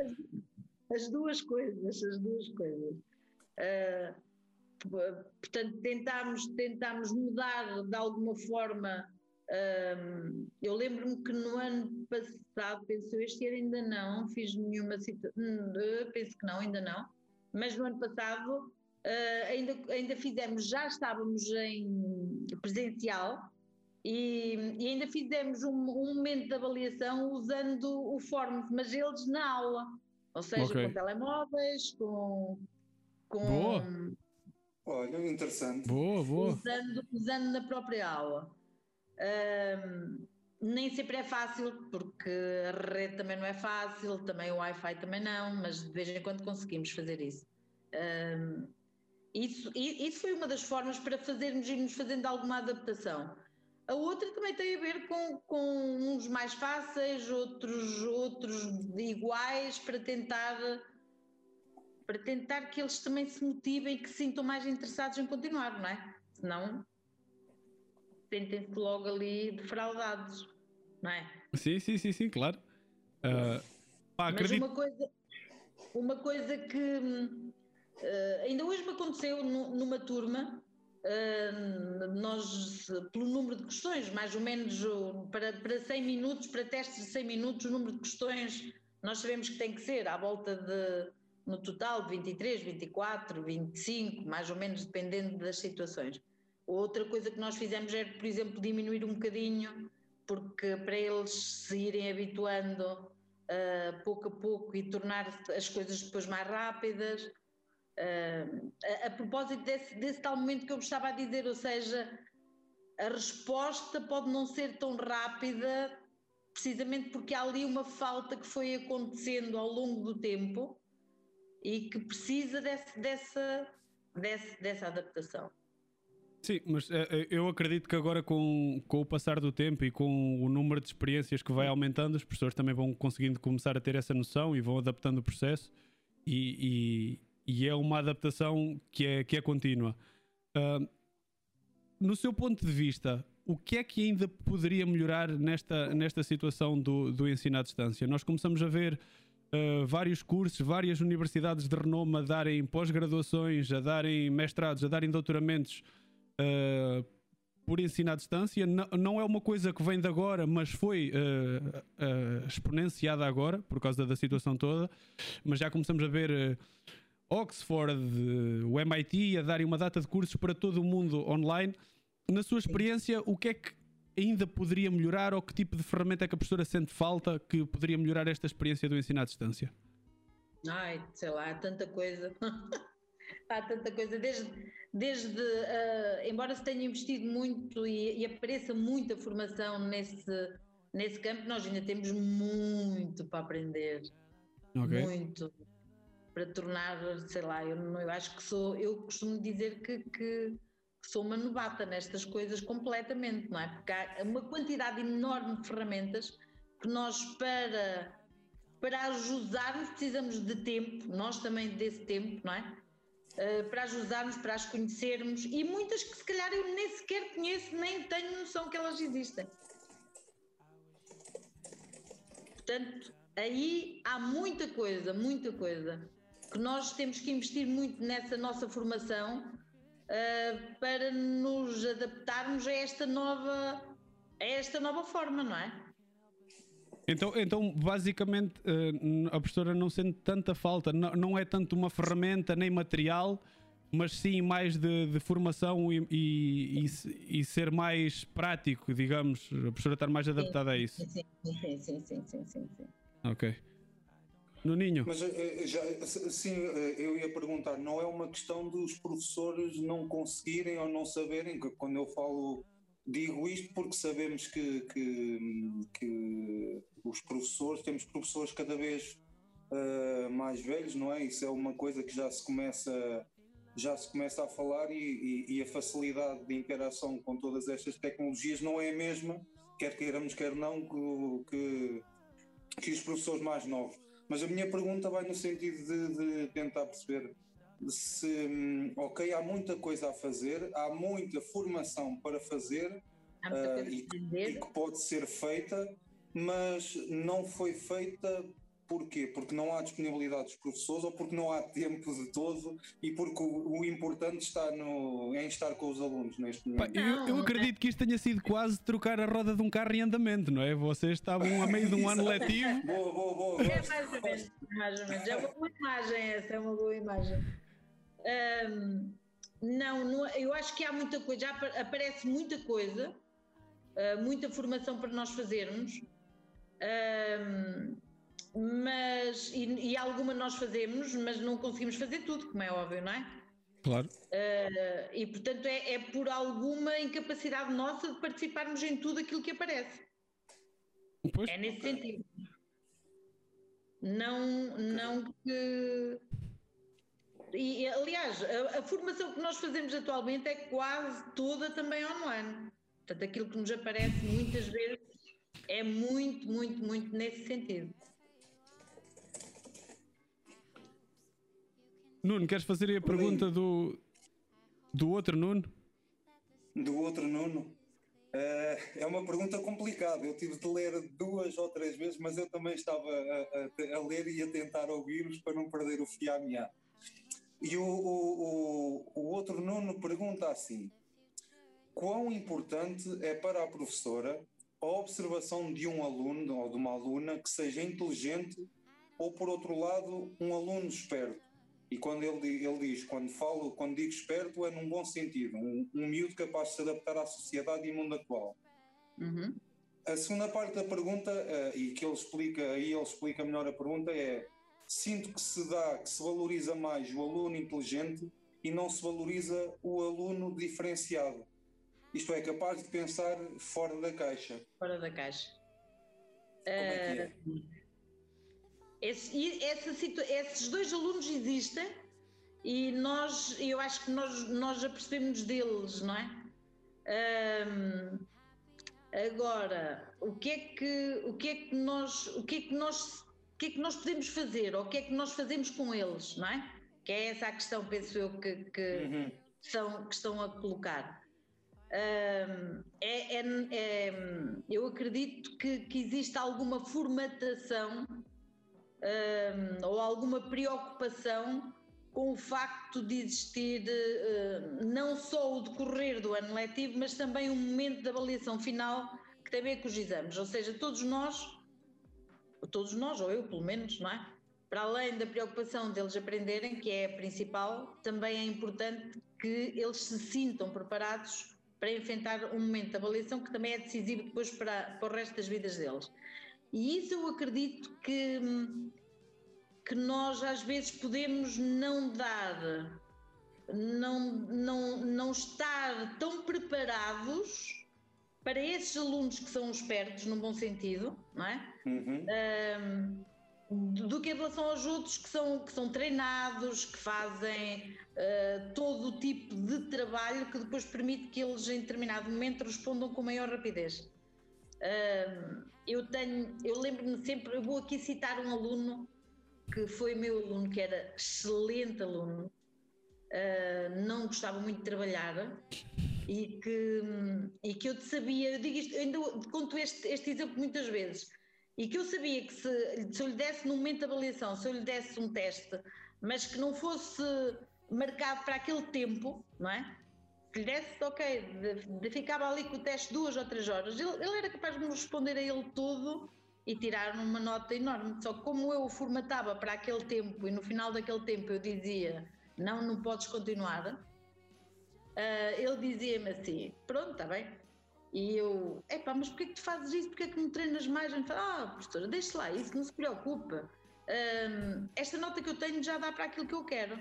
As duas coisas, as duas coisas. Portanto, tentámos, tentámos mudar de alguma forma um, eu lembro-me que no ano passado, penso este ano ainda não, fiz nenhuma situação, hum, penso que não, ainda não, mas no ano passado uh, ainda, ainda fizemos, já estávamos em presencial e, e ainda fizemos um, um, momento de avaliação usando o Forms, mas eles na aula, ou seja, okay. com telemóveis, com. com boa! Olha, interessante. Boa, boa. Usando, usando na própria aula. Um, nem sempre é fácil, porque a rede também não é fácil, também o Wi-Fi também não, mas de vez em quando conseguimos fazer isso. Um, isso, isso foi uma das formas para fazermos irmos fazendo alguma adaptação. A outra também tem a ver com, com uns mais fáceis, outros, outros iguais, para tentar para tentar que eles também se motivem e que se sintam mais interessados em continuar, não é? Senão sentem-se logo ali defraudados, não é? Sim, sim, sim, sim, claro. Uh, pá, Mas acredito... uma coisa, uma coisa que uh, ainda hoje me aconteceu numa turma, uh, nós, pelo número de questões, mais ou menos para, para 100 minutos, para testes de 100 minutos, o número de questões nós sabemos que tem que ser à volta de, no total, 23, 24, 25, mais ou menos, dependendo das situações. Outra coisa que nós fizemos é, por exemplo, diminuir um bocadinho, porque para eles se irem habituando uh, pouco a pouco e tornar as coisas depois mais rápidas. Uh, a, a, propósito desse, desse tal momento que eu estava a dizer, ou seja, a resposta pode não ser tão rápida, precisamente porque há ali uma falta que foi acontecendo ao longo do tempo e que precisa desse, dessa, desse, dessa adaptação. Sim, mas uh, eu acredito que agora com, com o passar do tempo e com o número de experiências que vai aumentando, os professores também vão conseguindo começar a ter essa noção e vão adaptando o processo e, e, e é uma adaptação que é, que é contínua. Uh, no seu ponto de vista, o que é que ainda poderia melhorar nesta, nesta situação do, do ensino à distância? Nós começamos a ver uh, vários cursos, várias universidades de renome a darem pós-graduações, a darem mestrados, a darem doutoramentos uh, por ensino à distância. Não, não, é uma coisa que vem de agora, mas foi uh, exponenciada agora, por causa da situação toda. Mas já começamos a ver Oxford, o MIT a darem uma data de cursos para todo o mundo online. Na sua experiência, o que é que ainda poderia melhorar ou que tipo de ferramenta é que a professora sente falta que poderia melhorar esta experiência do ensino à distância? Ai, sei lá, tanta coisa. há tanta coisa, desde, desde uh, embora se tenha investido muito e, e, apareça muita formação nesse, nesse campo, nós ainda temos muito para aprender. Okay. Muito. para tornar, sei lá, eu, eu acho que sou, eu costumo dizer que, que sou uma novata nestas coisas completamente, não é? Porque há uma quantidade enorme de ferramentas que nós para para ajudarmos precisamos de tempo, nós também desse tempo, não é? Uh, para ajudarmos, para as conhecermos e muitas que se calhar eu nem sequer conheço, nem tenho noção que elas existem. Portanto, aí há muita coisa, muita coisa que nós temos que investir muito nessa nossa formação uh, para nos adaptarmos a esta nova a esta nova forma, não é? Então, então basicamente, uh, a professora não sente tanta falta, não, não é tanto uma ferramenta nem material, mas sim mais de, de formação e, e, e, e, ser mais prático, digamos, a professora estar mais adaptada sim, a isso. Sim, sim, sim, sim, sim, sim, sim. Ok. Nuninho. Mas eh, já, sim, eh, eu ia perguntar, não é uma questão dos professores não conseguirem ou não saberem, que quando eu falo, digo isto porque sabemos que, que, que os professores, temos professores cada vez uh, mais velhos, não é? Isso é uma coisa que já se começa, já se começa a falar e, e, e a facilidade de interação com todas estas tecnologias não é a mesma, quer queiramos, quer não, que, que, que os professores mais novos. Mas a minha pergunta vai no sentido de, de tentar perceber se, hum, ok, há muita coisa a fazer, há muita formação para fazer uh, e, e, que pode ser feita, mas não foi feita porquê? Porque não há disponibilidade dos professores ou porque não há tempo de todo e porque o, o importante está no, em estar com os alunos neste momento. Pá, eu, eu, acredito que isto tenha sido quase trocar a roda de um carro em andamento, não é? Vocês estavam a meio de um ano letivo. Boa, boa, boa. É mais ou menos, mais ou menos. É uma boa imagem essa, é uma boa imagem. Um, não, não, eu acho que há muita coisa, já aparece muita coisa, uh, muita formação para nós fazermos um, mas, e, e, alguma nós fazemos, mas não conseguimos fazer tudo, como é óbvio, não é? Claro. Uh, e portanto é, é, por alguma incapacidade nossa de participarmos em tudo aquilo que aparece. Pois. É nesse sentido. Não, não que. E, aliás, a, a, formação que nós fazemos atualmente é quase toda também online. Portanto, aquilo que nos aparece muitas vezes é muito, muito, muito nesse sentido. Nuno, queres fazer aí a pergunta do, do outro Nuno? Do outro Nuno? Uh, é uma pergunta complicada. Eu tive de ler duas ou três vezes, mas eu também estava a, a, a ler e a tentar ouvir-vos para não perder o fio à meada. E o, o, o outro Nuno pergunta assim: Quão importante é para a professora a observação de um aluno ou de uma aluna que seja inteligente ou, por outro lado, um aluno esperto. E quando ele, ele diz, quando falo, quando digo esperto, é num bom sentido, um, um miúdo capaz de se adaptar à sociedade e mundo atual. Uhum. A segunda parte da pergunta, uh, e que ele explica, aí ele explica melhor a pergunta, é: sinto que se dá, que se valoriza mais o aluno inteligente e não se valoriza o aluno diferenciado. Isto é, capaz de pensar fora da caixa. Fora da caixa. Como é que é? Uh, esse, esses dois alunos existem e nós, eu acho que nós, nós apercebemos deles, não é? Um, agora, o que é que, o que é que nós, o que é que nós, o que é que nós podemos fazer ou o que é que nós fazemos com eles, não é? Que é essa a questão, penso eu, que, que, uhum. são, que estão a colocar. Um, é, é, é, eu acredito que, que existe alguma formatação um, ou alguma preocupação com o facto de existir uh, não só o decorrer do ano letivo, mas também um momento de avaliação final que tem a ver com os exames. Ou seja, todos nós, todos nós, ou eu pelo menos, não é? Para além da preocupação deles aprenderem, que é a principal, também é importante que eles se sintam preparados para enfrentar um momento de avaliação que também é decisivo depois para, para o resto das vidas deles. E isso eu acredito que, que nós às vezes podemos não dar, não, não, não estar tão preparados para esses alunos que são espertos, no bom sentido, não é? Uhum. Um, do que em relação aos outros que são, que são treinados, que fazem uh, todo o tipo de trabalho que depois permite que eles em determinado momento respondam com maior rapidez. Eu tenho, eu lembro-me sempre, eu vou aqui citar um aluno que foi meu aluno, que era excelente aluno, uh, não gostava muito de trabalhar e que, e que eu sabia, eu digo isto, ainda conto este, este exemplo muitas vezes e que eu sabia que se, se eu lhe desse no momento de avaliação, se eu lhe desse um teste, mas que não fosse marcado para aquele tempo, não é? Se lhe desse, ok, de, de ficava ali com o teste duas ou três horas, ele, ele, era capaz de me responder a ele tudo e tirar uma nota enorme. Só que como eu o formatava para aquele tempo e no final daquele tempo eu dizia não, não podes continuar, uh, ele dizia-me assim: pronto, está bem, e eu, epá, mas porquê que tu fazes isso? Porquê que me treinas mais? A fala, ah, professora, deixa lá isso, não se preocupa. Um, esta nota que eu tenho já dá para aquilo que eu quero.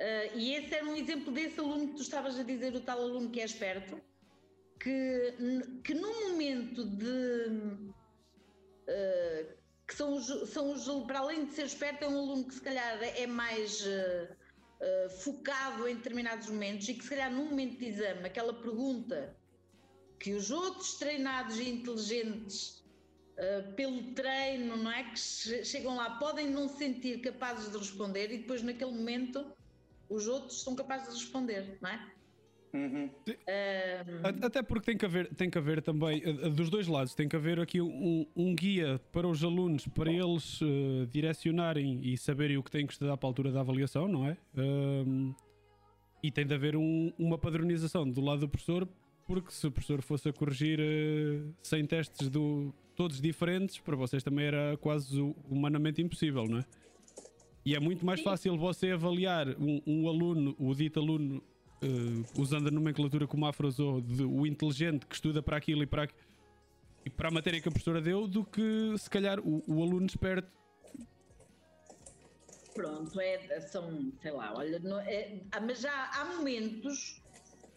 Uh, e esse era um exemplo desse aluno que tu estavas a dizer, o tal aluno que é esperto, que, que no momento de. Uh, que são os, são os, para além de ser esperto, é um aluno que se calhar é mais uh, focado em determinados momentos e que se calhar num momento de exame, aquela pergunta que os outros treinados e inteligentes uh, pelo treino, não é? Que chegam lá, podem não se sentir capazes de responder e depois naquele momento os outros são capazes de responder, não é? Uhum. Uh, Até porque tem que haver, tem que haver também, uh, dos dois lados, tem que haver aqui um, um guia para os alunos, para eles uh, direcionarem e saberem o que têm que estudar para a altura da avaliação, não é? e tem de haver um, uma padronização do lado do professor porque se o professor fosse a corrigir uh, 100 testes do, todos diferentes, para vocês também era quase humanamente impossível, não é? E é muito mais fácil você avaliar um, um aluno, o dito aluno, uh, usando a nomenclatura como a Afro usou, de, o inteligente que estuda para aquilo e para, e para a matéria que a professora deu, do que se calhar o, o aluno esperto pronto, é, são, sei lá, olha, não, é, mas já há momentos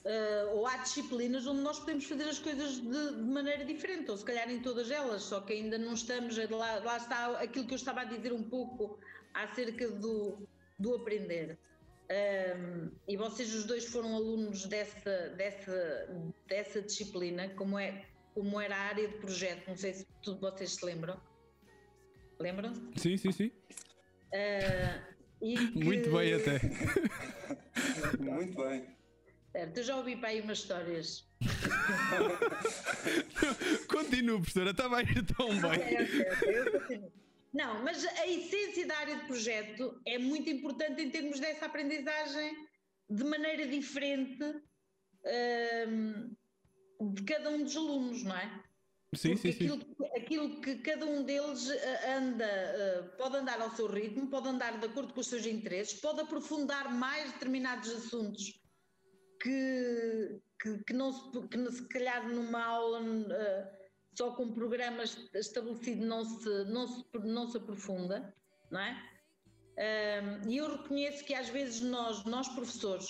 Uh, ou há disciplinas onde nós podemos fazer as coisas de, de, maneira diferente, ou se calhar em todas elas, só que ainda não estamos. Lá, lá está aquilo que eu estava a dizer um pouco acerca do, do aprender. Um, e vocês os dois foram alunos dessa, dessa, dessa disciplina, como, é, como era a área de projeto, não sei se tudo vocês se lembram. Lembram-se? Sim, sim, sim. Uh, que... Muito bem até. Muito bem. Certo, eu já ouvi para aí umas histórias. Continuo, professora, estava a ir tão bem. Não, mas a essência da área de projeto é muito importante em termos dessa aprendizagem de maneira diferente um, de cada um dos alunos, não é? Sim, Porque sim, aquilo, sim. aquilo que cada um deles eh, anda, eh, pode andar ao seu ritmo, pode andar de acordo com os seus interesses, pode aprofundar mais determinados assuntos que, que, que, não se, que se calhar numa aula uh, só com programas estabelecido não se, não se, não se aprofunda, não é? e eu reconheço que às vezes nós, nós professores,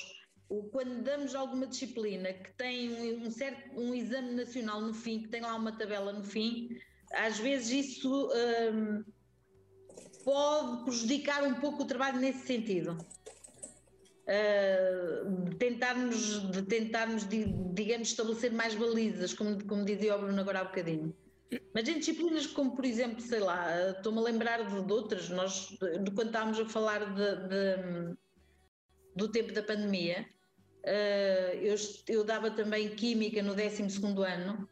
quando damos alguma disciplina que tem um, certo, um exame nacional no fim, que tem lá uma tabela no fim, às vezes isso um, pode prejudicar um pouco o trabalho nesse sentido uh, tentarmos, de tentarmos digamos, estabelecer mais balizas, como, como dizia o Bruno agora há bocadinho. Mas em disciplinas como, por exemplo, sei lá, estou-me a lembrar de, de, outras, nós, quando estávamos a falar de, de, do tempo da pandemia, uh, eu, eu dava também Química no 12 ano,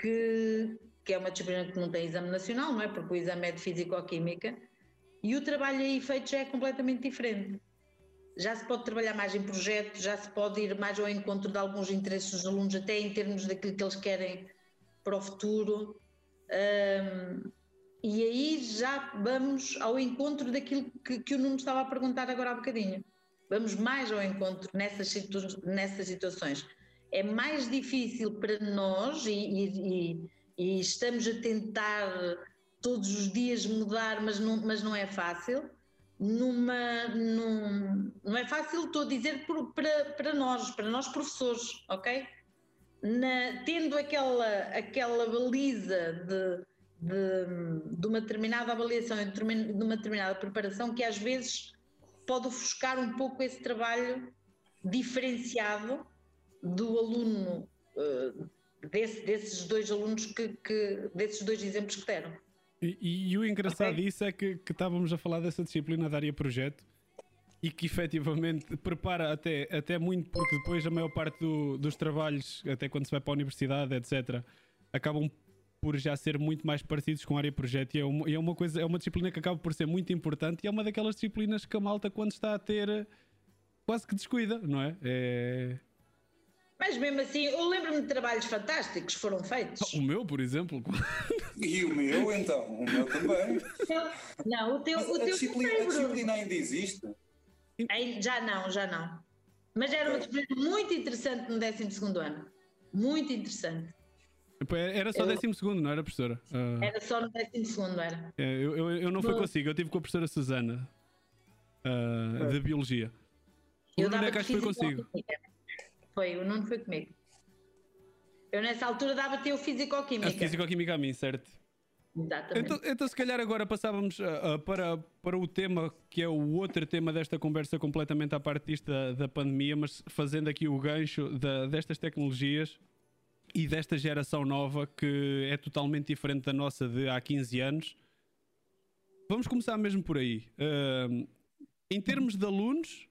que, que é uma disciplina que não tem exame nacional, não é? Porque o exame é de Físico-Química, e o trabalho aí feito já é completamente diferente já se pode trabalhar mais em projetos, já se pode ir mais ao encontro de alguns interesses dos alunos, até em termos daquilo que eles querem para o futuro. Um, e aí já vamos ao encontro daquilo que, que o Nuno estava a perguntar agora há bocadinho. Vamos mais ao encontro nessas, situ nessas situações. É mais difícil para nós e, e, e, estamos a tentar todos os dias mudar, mas não, mas não é fácil numa. Num, não é fácil, estou a dizer para, para nós, para nós professores, ok? Na, tendo aquela, aquela baliza de, de, de uma determinada avaliação e de uma determinada preparação que às vezes pode ofuscar um pouco esse trabalho diferenciado do aluno, uh, desse, desses dois alunos que, que, desses dois exemplos que deram. E, e, e o engraçado okay. disso é que, que, estávamos a falar dessa disciplina da área projeto e que efetivamente prepara até, até muito, porque depois a maior parte do, dos trabalhos, até quando se vai para a universidade, etc., acabam por já ser muito mais parecidos com a área projeto e é uma, é uma coisa, é uma disciplina que acaba por ser muito importante e é uma daquelas disciplinas que a malta quando está a ter quase que descuida, não é? é... Mas mesmo assim, eu lembro-me de trabalhos fantásticos que foram feitos. O meu, por exemplo. E o meu, então? O meu também. Não, o teu, o teu a, disciplina, a disciplina ainda existe? Já não, já não. Mas era uma disciplina muito interessante no 12 ano. Muito interessante. Era só eu... 12, não era, professora? Uh... Era só no 12, era. É, eu, eu, eu, não fui consigo, eu tive com a professora Susana uh, de Biologia. O eu Nuno é que foi consigo. Foi, o Nuno foi comigo. Eu nessa altura dava-te o Físico-Química. Físico-Química a mim, certo. Exatamente. Então, então, se calhar agora passávamos uh, para, para o tema que é o outro tema desta conversa, completamente à parte disto da, da pandemia, mas fazendo aqui o gancho da, destas tecnologias e desta geração nova que é totalmente diferente da nossa de há 15 anos. Vamos começar mesmo por aí. Uh, em termos de alunos,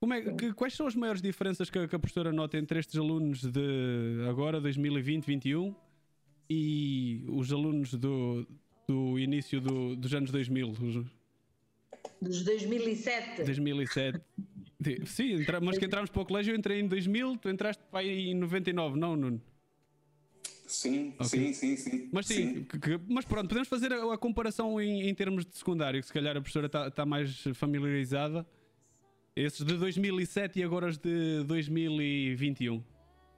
como é, que, quais são as maiores diferenças que, que, a professora nota entre estes alunos de agora, 2020, 2021 e os alunos do, do início do, dos anos 2000? Dos 2007. 2007. Sim, entra, mas que entramos para o colégio, eu entrei em 2000, tu entraste para aí em 99, não, Nuno? Sim, okay. sim, sim, sim. Mas sim, sim. Que, que, mas pronto, podemos fazer a, a comparação em, em, termos de secundário, que se calhar a professora está tá mais familiarizada. Esses de 2007 e agora os de 2021.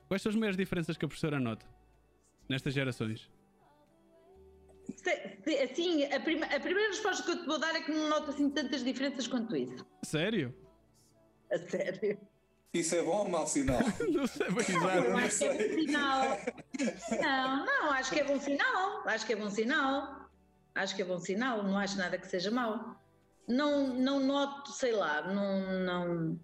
Quais são as maiores diferenças que a professora nota nestas gerações? Assim, a, prima, a primeira resposta que eu te vou dar é que não noto assim tantas diferenças quanto isso. Sério? A sério. Isso é bom ou mau sinal? não sei bem não, acho que é bom sinal. Não, não, acho que é bom sinal. Acho que é bom sinal. Acho que é bom sinal. Não acho nada que seja mau não, não noto, sei lá, não. não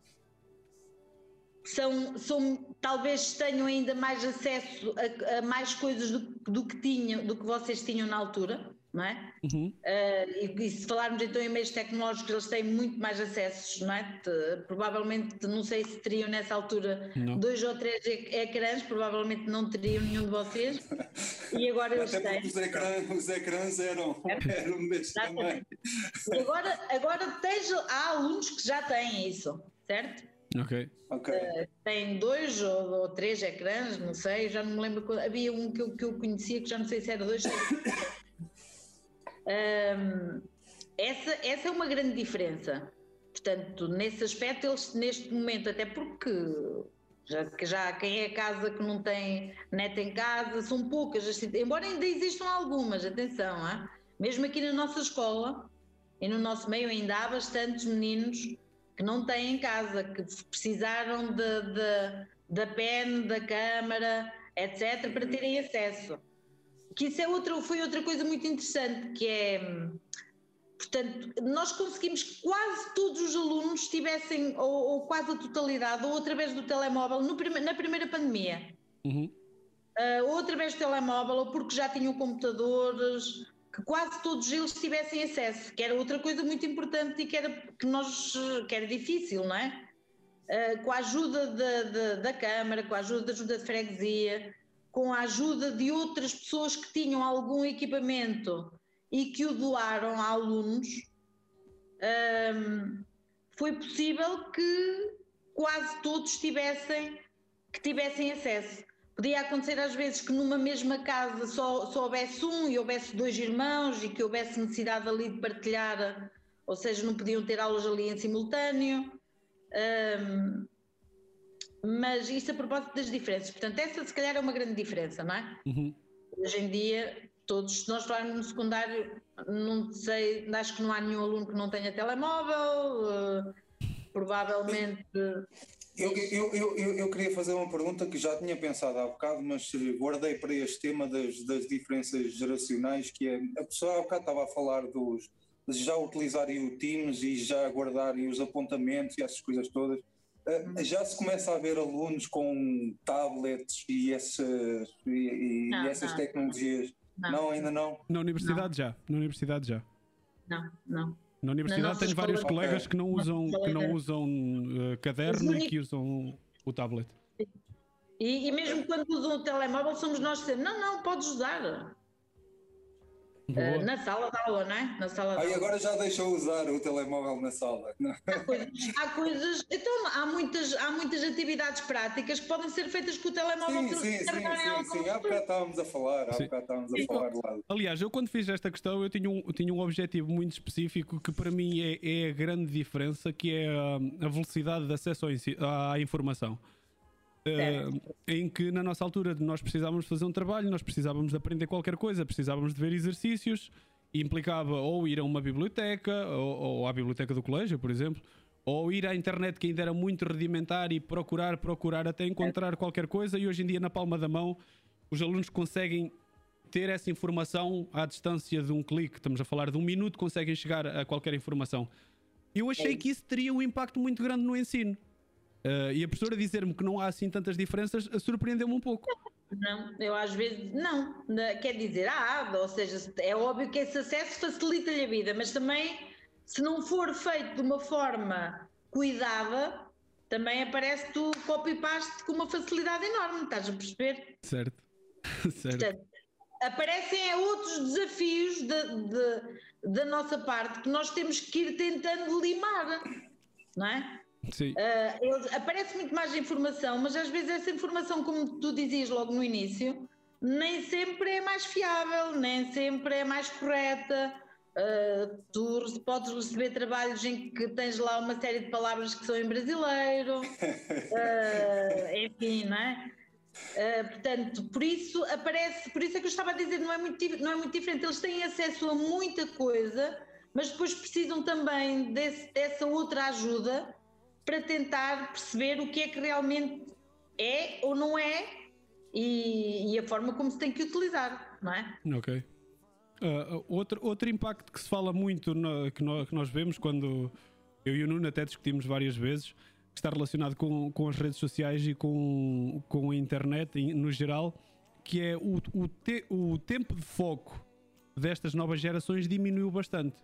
são, são, talvez tenham ainda mais acesso a, a mais coisas do, do, que tinham, do que vocês tinham na altura, não é? Uhum. Uh, e, e, se falarmos então em meios tecnológicos, eles têm muito mais acessos, não é? provavelmente, não sei se teriam nessa altura não. dois ou três ecrãs, provavelmente não teriam nenhum de vocês, e agora eles têm. Os ecrãs, os ecrãs eram, é. eram deste tamanho. E agora, agora tens, há alunos que já têm isso, certo? Ok. okay. Uh, tem dois ou, ou, três ecrãs, não sei, já não me lembro. Havia um que eu, que eu conhecia que já não sei se era dois. Um, essa, essa é uma grande diferença. Portanto, nesse aspecto, eles neste momento, até porque já, já quem é casa que não tem net em casa, são poucas, embora ainda existam algumas, atenção, hein? mesmo aqui na nossa escola e no nosso meio ainda há bastantes meninos que não têm em casa, que precisaram de, de, da pen, da câmara, etc., para terem acesso que isso é outra, foi outra coisa muito interessante, que é, portanto, nós conseguimos que quase todos os alunos tivessem, ou, ou quase a totalidade, ou através do telemóvel, no prime, na primeira pandemia. Uhum. Uh, ou através do telemóvel, ou porque já tinham computadores, que quase todos eles tivessem acesso, que era outra coisa muito importante e que era, que nós, que era difícil, não é? Uh, com a ajuda da, da, da Câmara, com a ajuda da ajuda de freguesia, com a ajuda de outras pessoas que tinham algum equipamento e que o doaram a alunos, um, foi possível que quase todos tivessem, que tivessem acesso. Podia acontecer às vezes que numa mesma casa só, só houvesse um e houvesse dois irmãos e que houvesse necessidade ali de partilhar, ou seja, não podiam ter aulas ali em simultâneo. Um, mas isso a propósito das diferenças. Portanto, essa se calhar é uma grande diferença, não é? Uhum. Hoje em dia, todos, se nós falarmos no secundário, não sei, acho que não há nenhum aluno que não tenha telemóvel, uh, provavelmente Eu, eu, eu, eu, queria fazer uma pergunta que já tinha pensado há bocado, mas guardei para este tema das, das diferenças geracionais, que é a pessoa há bocado estava a falar dos de já utilizarem o Teams e já guardarem os apontamentos e essas coisas todas. Uh, já se começa a ver alunos com tablets e essas, e, não, e essas não, tecnologias? Não. não. ainda não? Na universidade já. Na universidade já. Não, não. Na universidade tenho vários colegas que não usam, que não usam uh, caderno e que usam o tablet. E, e, mesmo quando usam o telemóvel, somos nós que não, não, podes usar. Uh, na sala de aula, não é? Na sala Aí agora já deixou usar o telemóvel na sala. Há coisas, há coisas, então há muitas, há muitas atividades práticas que podem ser feitas com o telemóvel. Sim, sim, sim, sim, sim. Há bocado estávamos a falar, há bocado estávamos a falar lá. Aliás, eu quando fiz esta questão eu tinha um, tinha um objetivo muito específico que para mim é, é a grande diferença, que é a, a velocidade de acesso à informação. Uh, em que na nossa altura nós precisávamos fazer um trabalho, nós precisávamos de aprender qualquer coisa, precisávamos de ver exercícios, e implicava ou ir a uma biblioteca, ou, ou à biblioteca do colégio, por exemplo, ou ir à internet que ainda era muito rudimentar e procurar, procurar até encontrar qualquer coisa, e hoje em dia na palma da mão os alunos conseguem ter essa informação à distância de um clique, estamos a falar de um minuto, conseguem chegar a qualquer informação. Eu achei que isso teria um impacto muito grande no ensino. Uh, e a professora dizer-me que não há assim tantas diferenças surpreendeu-me um pouco. Não, eu às vezes não. Quer dizer, há, ou seja, é óbvio que esse acesso facilita-lhe a vida, mas também, se não for feito de uma forma cuidada, também aparece tu copy-paste com uma facilidade enorme, estás a perceber? Certo. certo. Portanto, aparecem outros desafios de, de, da nossa parte que nós temos que ir tentando limar, não é? Sim. Uh, aparece muito mais informação, mas às vezes essa informação, como tu dizias logo no início, nem sempre é mais fiável, nem sempre é mais correta. Uh, tu podes receber trabalhos em que tens lá uma série de palavras que são em brasileiro, uh, enfim, não é? Uh, portanto, por isso aparece, por isso é que eu estava a dizer, não é, muito, não é muito diferente. Eles têm acesso a muita coisa, mas depois precisam também desse, dessa outra ajuda para tentar perceber o que é que realmente é ou não é e, e a forma como se tem que utilizar, não é? Ok. Uh, outro, outro impacto que se fala muito, no, que, no, que, nós vemos quando eu e o Nuno até discutimos várias vezes, que está relacionado com, com as redes sociais e com, com a internet no geral, que é o, o, te, o tempo de foco destas novas gerações diminuiu bastante.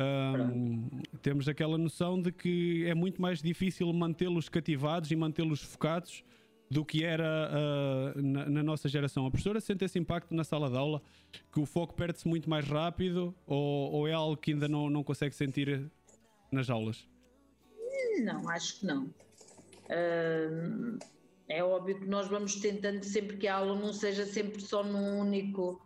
Um, temos aquela noção de que é muito mais difícil mantê-los cativados e mantê-los focados do que era uh, na, na, nossa geração. A professora sente esse impacto na sala de aula, que o foco perde-se muito mais rápido ou, ou, é algo que ainda não, não consegue sentir nas aulas? Não, acho que não. Uh, é óbvio que nós vamos tentando sempre que a aula não seja sempre só num único,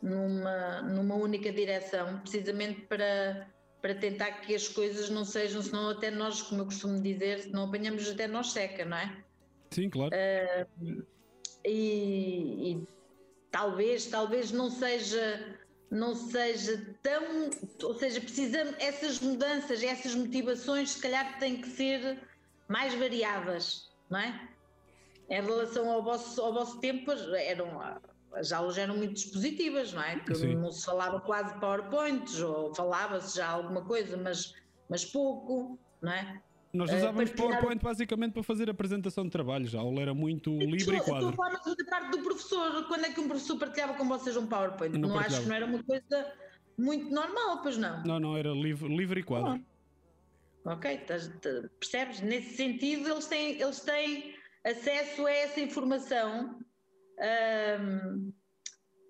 numa, numa única direção, precisamente para para tentar que as coisas não sejam, senão até nós, como eu costumo dizer, não apanhamos até nós seca, não é? Sim, claro. Uh, e, e, talvez, talvez não seja não seja tão, ou seja, precisamos essas mudanças, essas motivações, se calhar têm que ser mais variadas, não é? Em relação ao vosso, ao vosso tempo, eram as aulas eram muito dispositivas, não é? Que Sim. não se falava quase PowerPoints, ou falava-se já alguma coisa, mas, mas pouco, não é? Nós usávamos uh, PowerPoint basicamente para fazer apresentação de trabalhos, a aula era muito livre e quadro. Estou a falar da parte do professor, quando é que um professor partilhava com vocês um PowerPoint? Não, não acho que não era uma coisa muito normal, pois não? Não, não, era livre, livre e quadro. Ok, percebes? Nesse sentido, eles têm, eles têm acesso a essa informação um,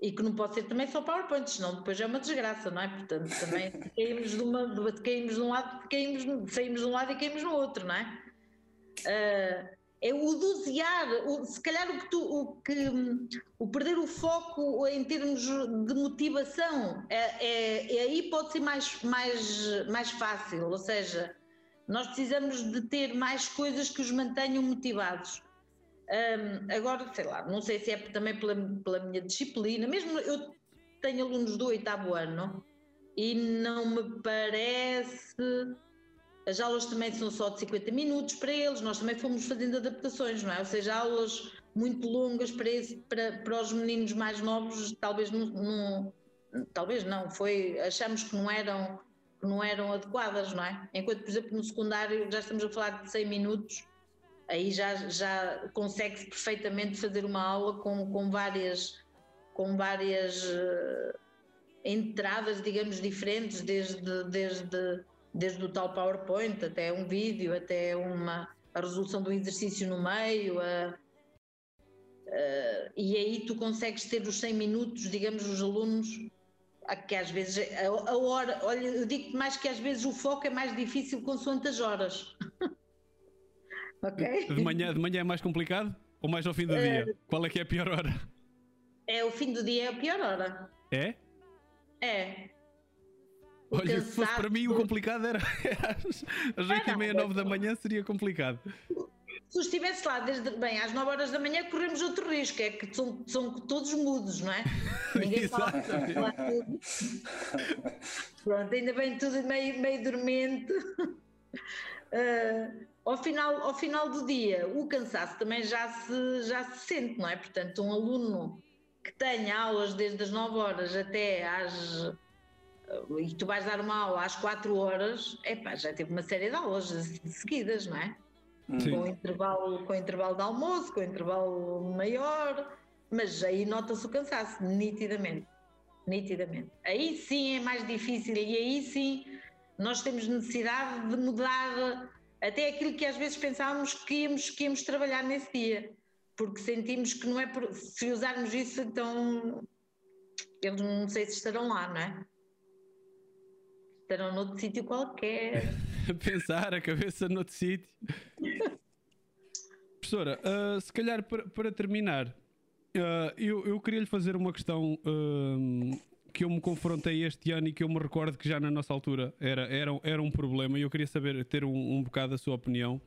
e que não pode ser também só PowerPoint, senão depois é uma desgraça, não é? Portanto, também caímos de, uma, caímos de um lado, caímos, saímos de um lado e caímos no outro, não é? Uh, é o dosear, o, se calhar o que, tu, o que o perder o foco em termos de motivação, é, é, é, aí pode ser mais, mais, mais fácil, ou seja, nós precisamos de ter mais coisas que os mantenham motivados. Um, agora, sei lá, não sei se é também pela, pela minha disciplina, mesmo eu tenho alunos do oitavo ano e não me parece as aulas também são só de 50 minutos para eles, nós também fomos fazendo adaptações, não é? Ou seja, aulas muito longas para, esse, para, para os meninos mais novos, talvez não, não, talvez não, foi, achamos que não eram que não eram adequadas, não é? Enquanto, por exemplo, no secundário já estamos a falar de 100 minutos, aí já, já consegue-se perfeitamente fazer uma aula com, com várias, com várias uh, entradas, digamos, diferentes, desde, desde, desde o tal PowerPoint até um vídeo, até uma, a resolução do exercício no meio, a, e aí tu consegues ter os 100 minutos, digamos, os alunos que às vezes a hora, olha, eu digo mais que às vezes o foco é mais difícil consoante as horas. ok? De manhã, de manhã é mais complicado? Ou mais ao fim do uh, dia? Qual é que é a pior hora? É, o fim do dia é a pior hora. É? É. O Olha, se fosse para mim o complicado era às 8 e meia, 9 da manhã seria complicado se estivesse lá desde bem às 9 horas da manhã, corremos outro risco, é que são, são todos mudos, não é? Ninguém fala, fala tudo. Pronto, ainda bem tudo meio, meio dormente. Uh, ao, final, ao final do dia, o cansaço também já se, já se sente, não é? Portanto, um aluno que tenha aulas desde as 9 horas até às. e tu vais dar uma aula às 4 horas, epá, já teve uma série de aulas seguidas, não é? Sim. com intervalo, com intervalo de almoço, com intervalo maior, mas aí nota-se o cansaço, nitidamente. Nitidamente. Aí sim é mais difícil e aí sim nós temos necessidade de mudar até aquilo que às vezes pensávamos que íamos, que íamos trabalhar nesse dia, porque sentimos que não é por, se usarmos isso, então eles não sei se estarão lá, não é? Estarão noutro sítio qualquer. Pensar a cabeça noutro sítio. Professora, uh, se calhar para, para terminar, uh, eu, eu queria lhe fazer uma questão uh, que eu me confrontei este ano e que eu me recordo que já na nossa altura era, era, era um problema e eu queria saber, ter um, um bocado a sua opinião.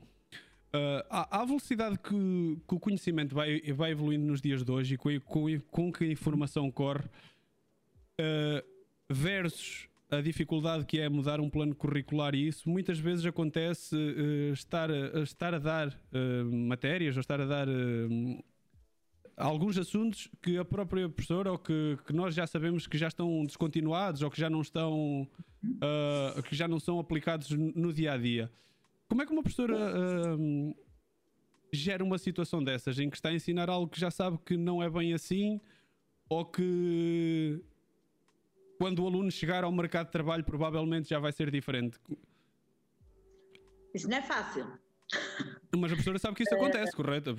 Uh, à, à, velocidade que, que, o conhecimento vai, vai evoluindo nos dias de hoje e com, com, com que a informação corre, uh, versus a dificuldade que é mudar um plano curricular e isso muitas vezes acontece uh, estar, a, estar a dar uh, matérias ou estar a dar alguns assuntos que a própria professora ou que, que, nós já sabemos que já estão descontinuados ou que já não estão que já não são aplicados no dia a dia. Como é que uma professora gera uma situação dessas em que está a ensinar algo que já sabe que não é bem assim ou que quando o aluno chegar ao mercado de trabalho, provavelmente já vai ser diferente. Isso não é fácil. Mas a professora sabe que isso acontece, correto?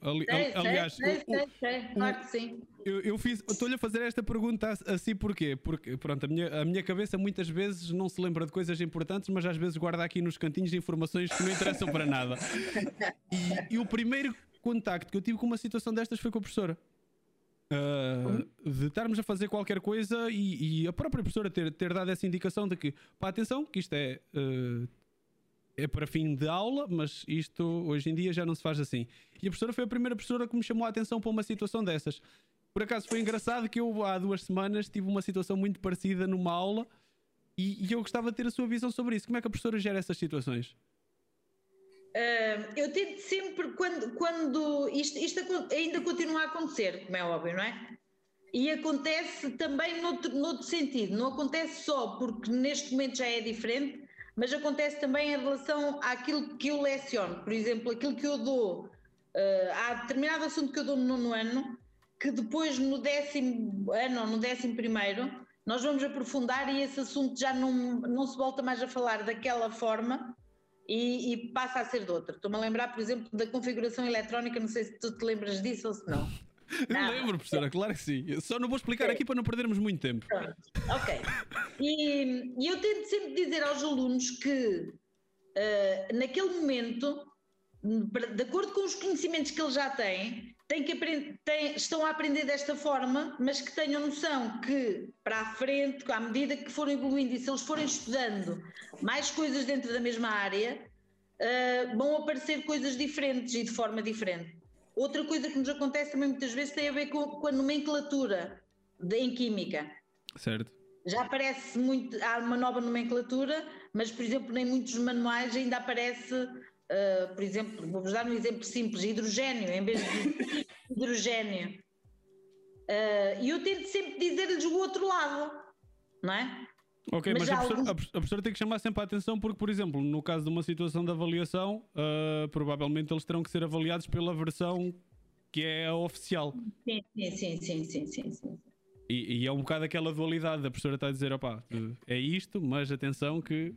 Ali, sei, aliás, sei, sei, sei, claro que sim. Eu, eu fiz, estou-lhe a fazer esta pergunta assim porquê? Porque pronto, a minha, a minha cabeça muitas vezes não se lembra de coisas importantes, mas às vezes guarda aqui nos cantinhos informações que não interessam para nada. E, e o primeiro contacto que eu tive com uma situação destas foi com a professora. Uh, de estarmos a fazer qualquer coisa e, e, a própria professora ter, ter dado essa indicação de que, pá, atenção, que isto é, uh, é para fim de aula, mas isto hoje em dia já não se faz assim. E a professora foi a primeira professora que me chamou a atenção para uma situação dessas. Por acaso foi engraçado que eu há duas semanas tive uma situação muito parecida numa aula e, e eu gostava de ter a sua visão sobre isso. Como é que a professora gera essas situações? Uh, eu tento sempre, quando, quando isto, isto, ainda continua a acontecer, como é óbvio, não é? E acontece também noutro, noutro sentido, não acontece só porque neste momento já é diferente, mas acontece também em relação àquilo que eu leciono. Por exemplo, aquilo que eu dou, uh, há determinado assunto que eu dou no nono ano, que depois no décimo ano ou no décimo primeiro, nós vamos aprofundar e esse assunto já não, não se volta mais a falar daquela forma e, e passa a ser de outra. Estou-me a lembrar, por exemplo, da configuração eletrónica, não sei se tu te lembras disso ou se não. Eu lembro, professora, claro que sim. Só não vou explicar aqui para não perdermos muito tempo. Pronto. Ok. E, e, eu tento sempre dizer aos alunos que, uh, naquele momento, de acordo com os conhecimentos que eles já têm, têm que aprender, têm, estão a aprender desta forma, mas que tenham noção que para a frente, à medida que forem evoluindo e se eles forem estudando mais coisas dentro da mesma área, uh, vão aparecer coisas diferentes e de forma diferente. Outra coisa que nos acontece também muitas vezes tem a ver com, com a nomenclatura de, em química. Certo. Já aparece muito, há uma nova nomenclatura, mas, por exemplo, nem muitos manuais ainda aparece, uh, por exemplo, vou-vos dar um exemplo simples, hidrogênio, em vez de hidrogênio. Uh, e eu tento sempre dizer-lhes o outro lado, não é? Ok, mas, mas a, professora, algum... a, professora, tem que chamar sempre a atenção porque, por exemplo, no caso de uma situação de avaliação, uh, provavelmente eles terão que ser avaliados pela versão que é a oficial. Sim, sim, sim, sim, sim, sim. E, e, é um bocado aquela dualidade, a professora está a dizer, opá, é isto, mas atenção que...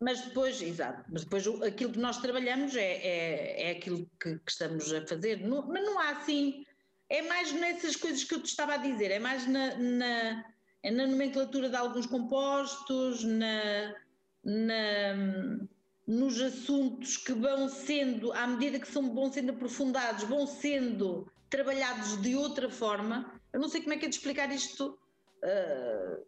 Mas depois, exato, mas depois aquilo que nós trabalhamos é, é, é aquilo que, que estamos a fazer, não, mas não há assim, é mais nessas coisas que eu te estava a dizer, é mais na, na na nomenclatura de alguns compostos, na, na, nos assuntos que vão sendo, à medida que são, vão sendo aprofundados, vão sendo trabalhados de outra forma. Eu não sei como é que é de explicar isto. Uh,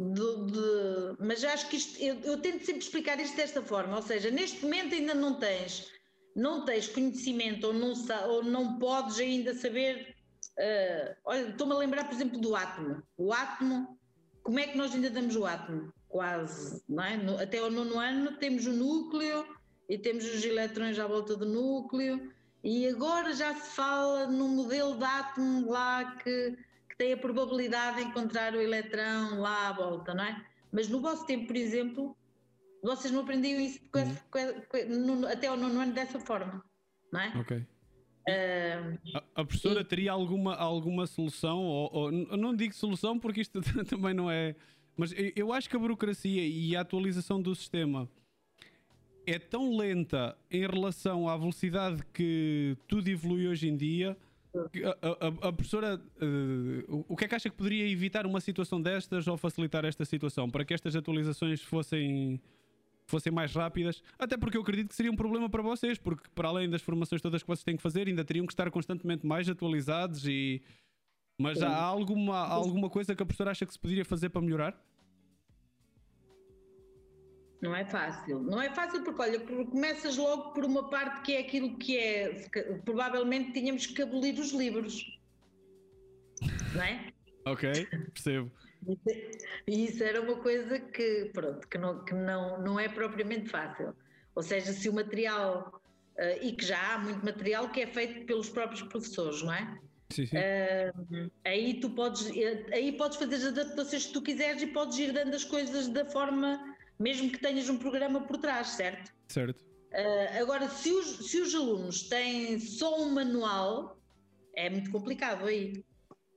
de, de, mas acho que isto, eu, eu, tento sempre explicar isto desta forma, ou seja, neste momento ainda não tens, não tens conhecimento ou não, ou não podes ainda saber Uh, olha, estou-me a lembrar, por exemplo, do átomo. O átomo, como é que nós ainda damos o átomo? Quase, não é? No, até o nono ano temos o núcleo e temos os elétrons à volta do núcleo, e agora já se fala num modelo de átomo lá que, que tem a probabilidade de encontrar o eletrão lá à volta, não é? Mas no vosso tempo, por exemplo, vocês não aprendiam isso uhum. até ao nono ano dessa forma, não é? Ok. A, a professora e... teria alguma, alguma solução? Ou, ou, não digo solução porque isto também não é. Mas eu acho que a burocracia e a atualização do sistema é tão lenta em relação à velocidade que tudo evolui hoje em dia. A, a, a professora, uh, o que é que acha que poderia evitar uma situação destas ou facilitar esta situação para que estas atualizações fossem fossem mais rápidas, até porque eu acredito que seria um problema para vocês, porque para além das formações todas que vocês têm que fazer, ainda teriam que estar constantemente mais atualizados e mas há alguma, há alguma coisa que a professora acha que se poderia fazer para melhorar? Não é fácil. Não é fácil porque, olha, começas logo por uma parte que é aquilo que é. Provavelmente tínhamos que abolir os livros. Não é? Ok, percebo. E isso era uma coisa que, pronto, que, não, que não, não é propriamente fácil. Ou seja, se o material, uh, e que já há muito material que é feito pelos próprios professores, não é? Sim, sim. Uh, aí tu podes, eh, aí podes fazer as adaptações que tu quiseres e podes ir dando as coisas da forma, mesmo que tenhas um programa por trás, certo? Certo. Uh, agora, se os, se os alunos têm só um manual, é muito complicado aí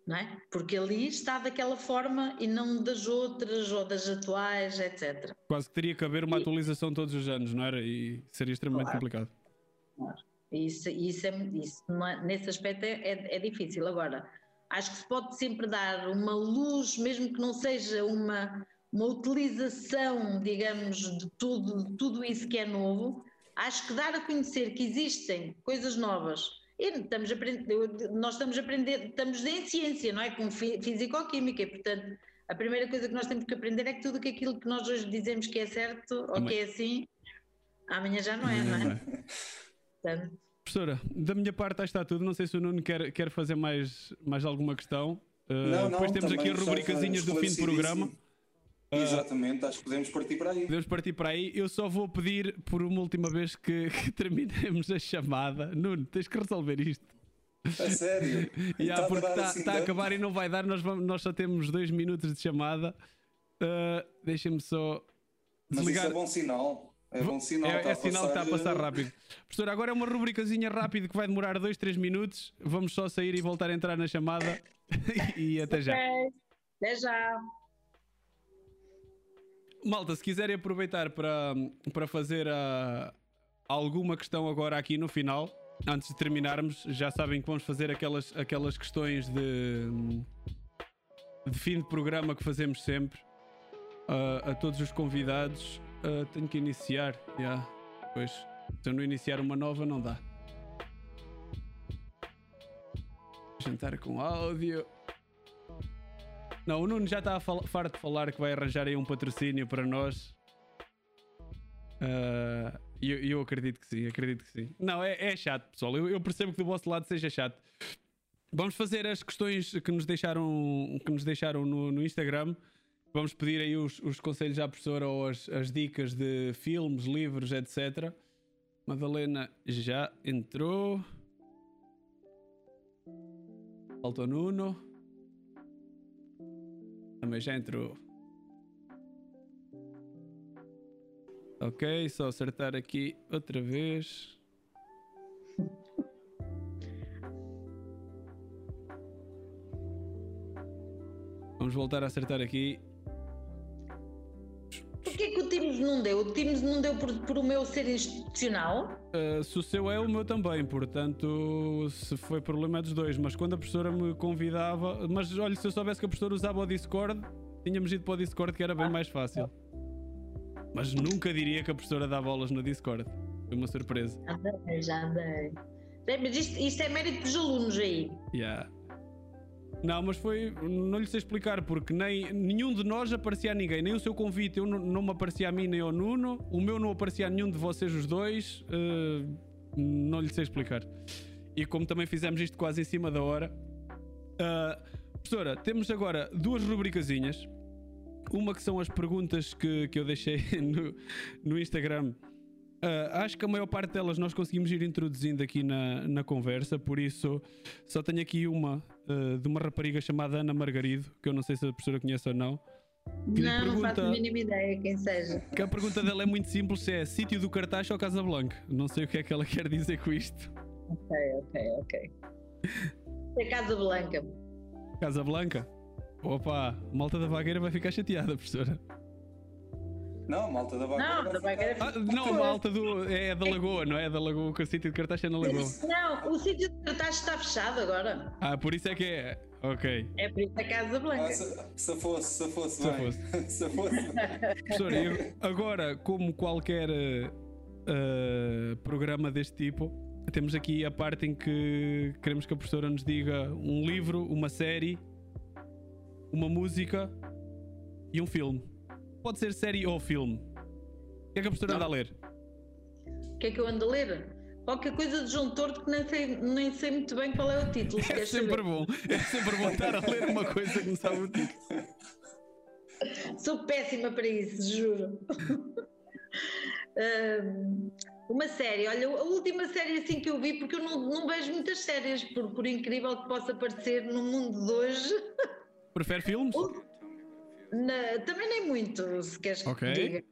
não é? Porque ali está daquela forma e não das outras ou das atuais, etc. Quase que teria que haver uma e... atualização todos os anos, não era? E seria extremamente claro. complicado. Claro. Isso, isso, é, isso é, nesse aspecto é, é, é, difícil. Agora, acho que se pode sempre dar uma luz, mesmo que não seja uma, uma utilização, digamos, de tudo, de tudo isso que é novo. Acho que dar a conhecer que existem coisas novas estamos a aprender, nós estamos a aprender, estamos em ciência, não é? Com físico-química, e portanto a primeira coisa que nós temos que aprender é que tudo aquilo que nós hoje dizemos que é certo ou que é assim, amanhã já não é, não é? Portanto, Professora, da minha parte está tudo. Não sei se o Nuno quer, quer fazer mais, mais alguma questão. Uh, não, não, depois temos aqui as rubricazinhas do fim do programa. Uh, Exatamente, acho que podemos partir para aí. Podemos partir para aí. Eu só vou pedir por uma última vez que, que terminemos a chamada. Nuno, tens que resolver isto. É sério? yeah, porque está assim tá a acabar e não vai dar. Nós, vamos, nós só temos dois minutos de chamada. Uh, Deixem-me só. Desligar. Mas isso é bom sinal. É bom sinal. É, é sinal que está a passar rápido. Professor, agora é uma rubricazinha rápida que vai demorar 2, 3 minutos. Vamos só sair e voltar a entrar na chamada. e até já. Até já. Malta, se quiserem aproveitar para, para fazer a, ah, alguma questão agora aqui no final, antes de terminarmos, já sabem que vamos fazer aquelas, aquelas questões de, de fim de programa que fazemos sempre uh, a todos os convidados. Uh, tenho que iniciar, yeah. pois se eu não iniciar uma nova, não dá. Jantar com áudio. Não, o Nuno já está farto de falar que vai arranjar aí um patrocínio para nós. Uh, eu, eu, acredito que sim, acredito que sim. Não, é, é chato, pessoal. Eu, eu, percebo que do vosso lado seja chato. Vamos fazer as questões que nos deixaram, que nos deixaram no, no Instagram. vamos pedir aí os, os conselhos à professora ou as, as dicas de filmes, livros, etc. Madalena já entrou. Faltou Nuno. Também já entrou. Ok, só acertar aqui outra vez. Vamos voltar a acertar aqui. Porquê que Teams não deu? O Teams não deu por, por o meu ser institucional? Uh, se o seu é, o meu também. Portanto, se foi problema dos dois. Mas quando a professora me convidava. Mas olha, se eu soubesse que a professora usava o Discord, tínhamos ido para o Discord que era bem mais fácil. Mas nunca diria que a professora dá bolas no Discord. Foi uma surpresa. Já dei, já dei. Mas isto, isto é mérito dos alunos aí. Yeah. Não, mas foi. Não lhe sei explicar, porque nem nenhum de nós aparecia a ninguém. Nem o seu convite eu não, não me aparecia a mim nem ao Nuno. O meu não aparecia a nenhum de vocês, os dois. Uh, não lhe sei explicar. E como também fizemos isto quase em cima da hora. Uh, professora, temos agora duas rubricazinhas. Uma que são as perguntas que, que eu deixei no, no Instagram Uh, acho que a maior parte delas nós conseguimos ir introduzindo aqui na, na conversa, por isso só tenho aqui uma uh, de uma rapariga chamada Ana Margarido, que eu não sei se a professora conhece ou não. Que não, pergunta, não faço a mínima ideia quem seja. Que a pergunta dela é muito simples: se é sítio do cartaz ou Casa Blanca. Não sei o que é que ela quer dizer com isto. Ok, ok, ok. É Casa Blanca. Casa Blanca? Opa, malta da vagueira vai ficar chateada, professora. Não, a malta da Baqueira. Não, da Baqueira ah, não, a malta do, é da Lagoa, não é? Da Lagoa, que o sítio de cartaz é na Lagoa. Não, o sítio de cartaz está fechado agora. Ah, por isso é que é. Ok. É por isso a Casa Blanca. Ah, se, se, fosse, se fosse se bem. Fosse. se fosse. Professor, eu, agora, como qualquer uh, programa deste tipo, temos aqui a parte em que queremos que a professora nos diga um livro, uma série, uma música e um filme. Pode ser série ou filme. O que é que a professora anda a ler? O que é que eu ando a ler? Qualquer coisa de João Torto que nem sei, nem sei muito bem qual é o título. É sempre saber. bom. É sempre bom estar a ler uma coisa que não sabe o título. Sou péssima para isso, juro. uma série, olha, a última série assim que eu vi, porque eu não, não vejo muitas séries, por, por incrível que possa parecer no mundo de hoje. Prefere filmes? Na, também nem muito, se queres okay. que diga.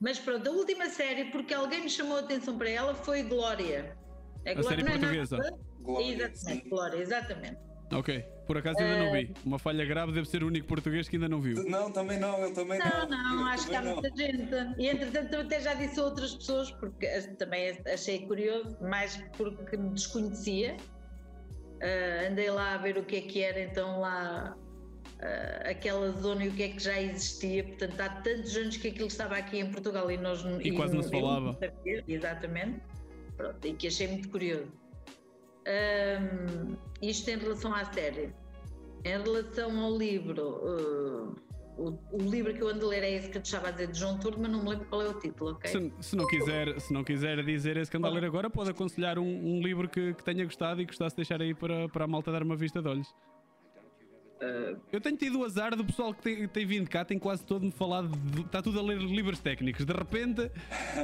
Mas pronto, a última série, porque alguém me chamou a atenção para ela, foi Glória. É a série é portuguesa. Nada, Glória, exatamente, sim. Glória, exatamente. Ok, por acaso ainda uh, não vi. Uma falha grave deve ser o único português que ainda não viu. Não, também não, eu também não. Não, não, acho que há muita gente. E entretanto até já disse a outras pessoas, porque também achei curioso, mais porque me desconhecia. Uh, andei lá a ver o que é que era então lá uh, aquela zona e o que é que já existia. Portanto, há tantos anos que aquilo estava aqui em Portugal e nós e, e quase não se falava. Sabia, exatamente. Pronto, e que achei muito curioso. Um, isto em relação à série. Em relação ao livro, uh, o, o, livro que eu ando a ler é esse que eu estava a dizer de João Turma, não me lembro qual é o título, ok? Se, se, não, quiser, se não quiser dizer esse que ando a ler agora, pode aconselhar um, um livro que, que, tenha gostado e gostasse de deixar aí para, para a malta dar uma vista de olhos. Uh, eu tenho tido o azar do pessoal que tem, tem vindo cá, tem quase todo me falado, de, está tudo a ler livros técnicos. De repente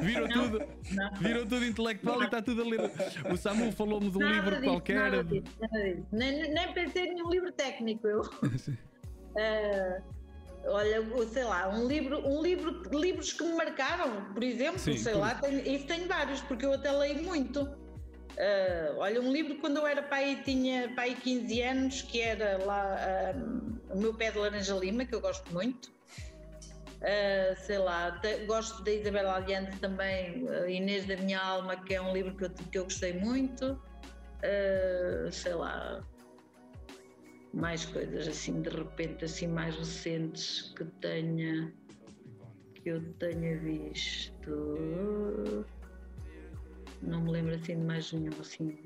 viram não, tudo, não. viram tudo intelectual não. e está tudo a ler. O Samu falou-me de um nada livro disso, qualquer. Nada disso, nada disso. Nem, nem pensei em nenhum livro técnico. Eu. uh, olha, sei lá, um livro, um livro, livros que me marcaram, por exemplo, Sim, sei por... lá, tenho, isso tenho vários, porque eu até leio muito. Uh, olha, um livro quando eu era pai tinha pai 15 anos, que era lá uh, O meu pé de laranja lima, que eu gosto muito. Uh, sei lá, te, gosto da Isabel Allende também, Inês da Minha Alma, que é um livro que eu, que eu gostei muito. sei lá, mais coisas assim de repente, assim mais recentes que tenha que eu tenha visto. Não me lembro assim de mais nenhum assim.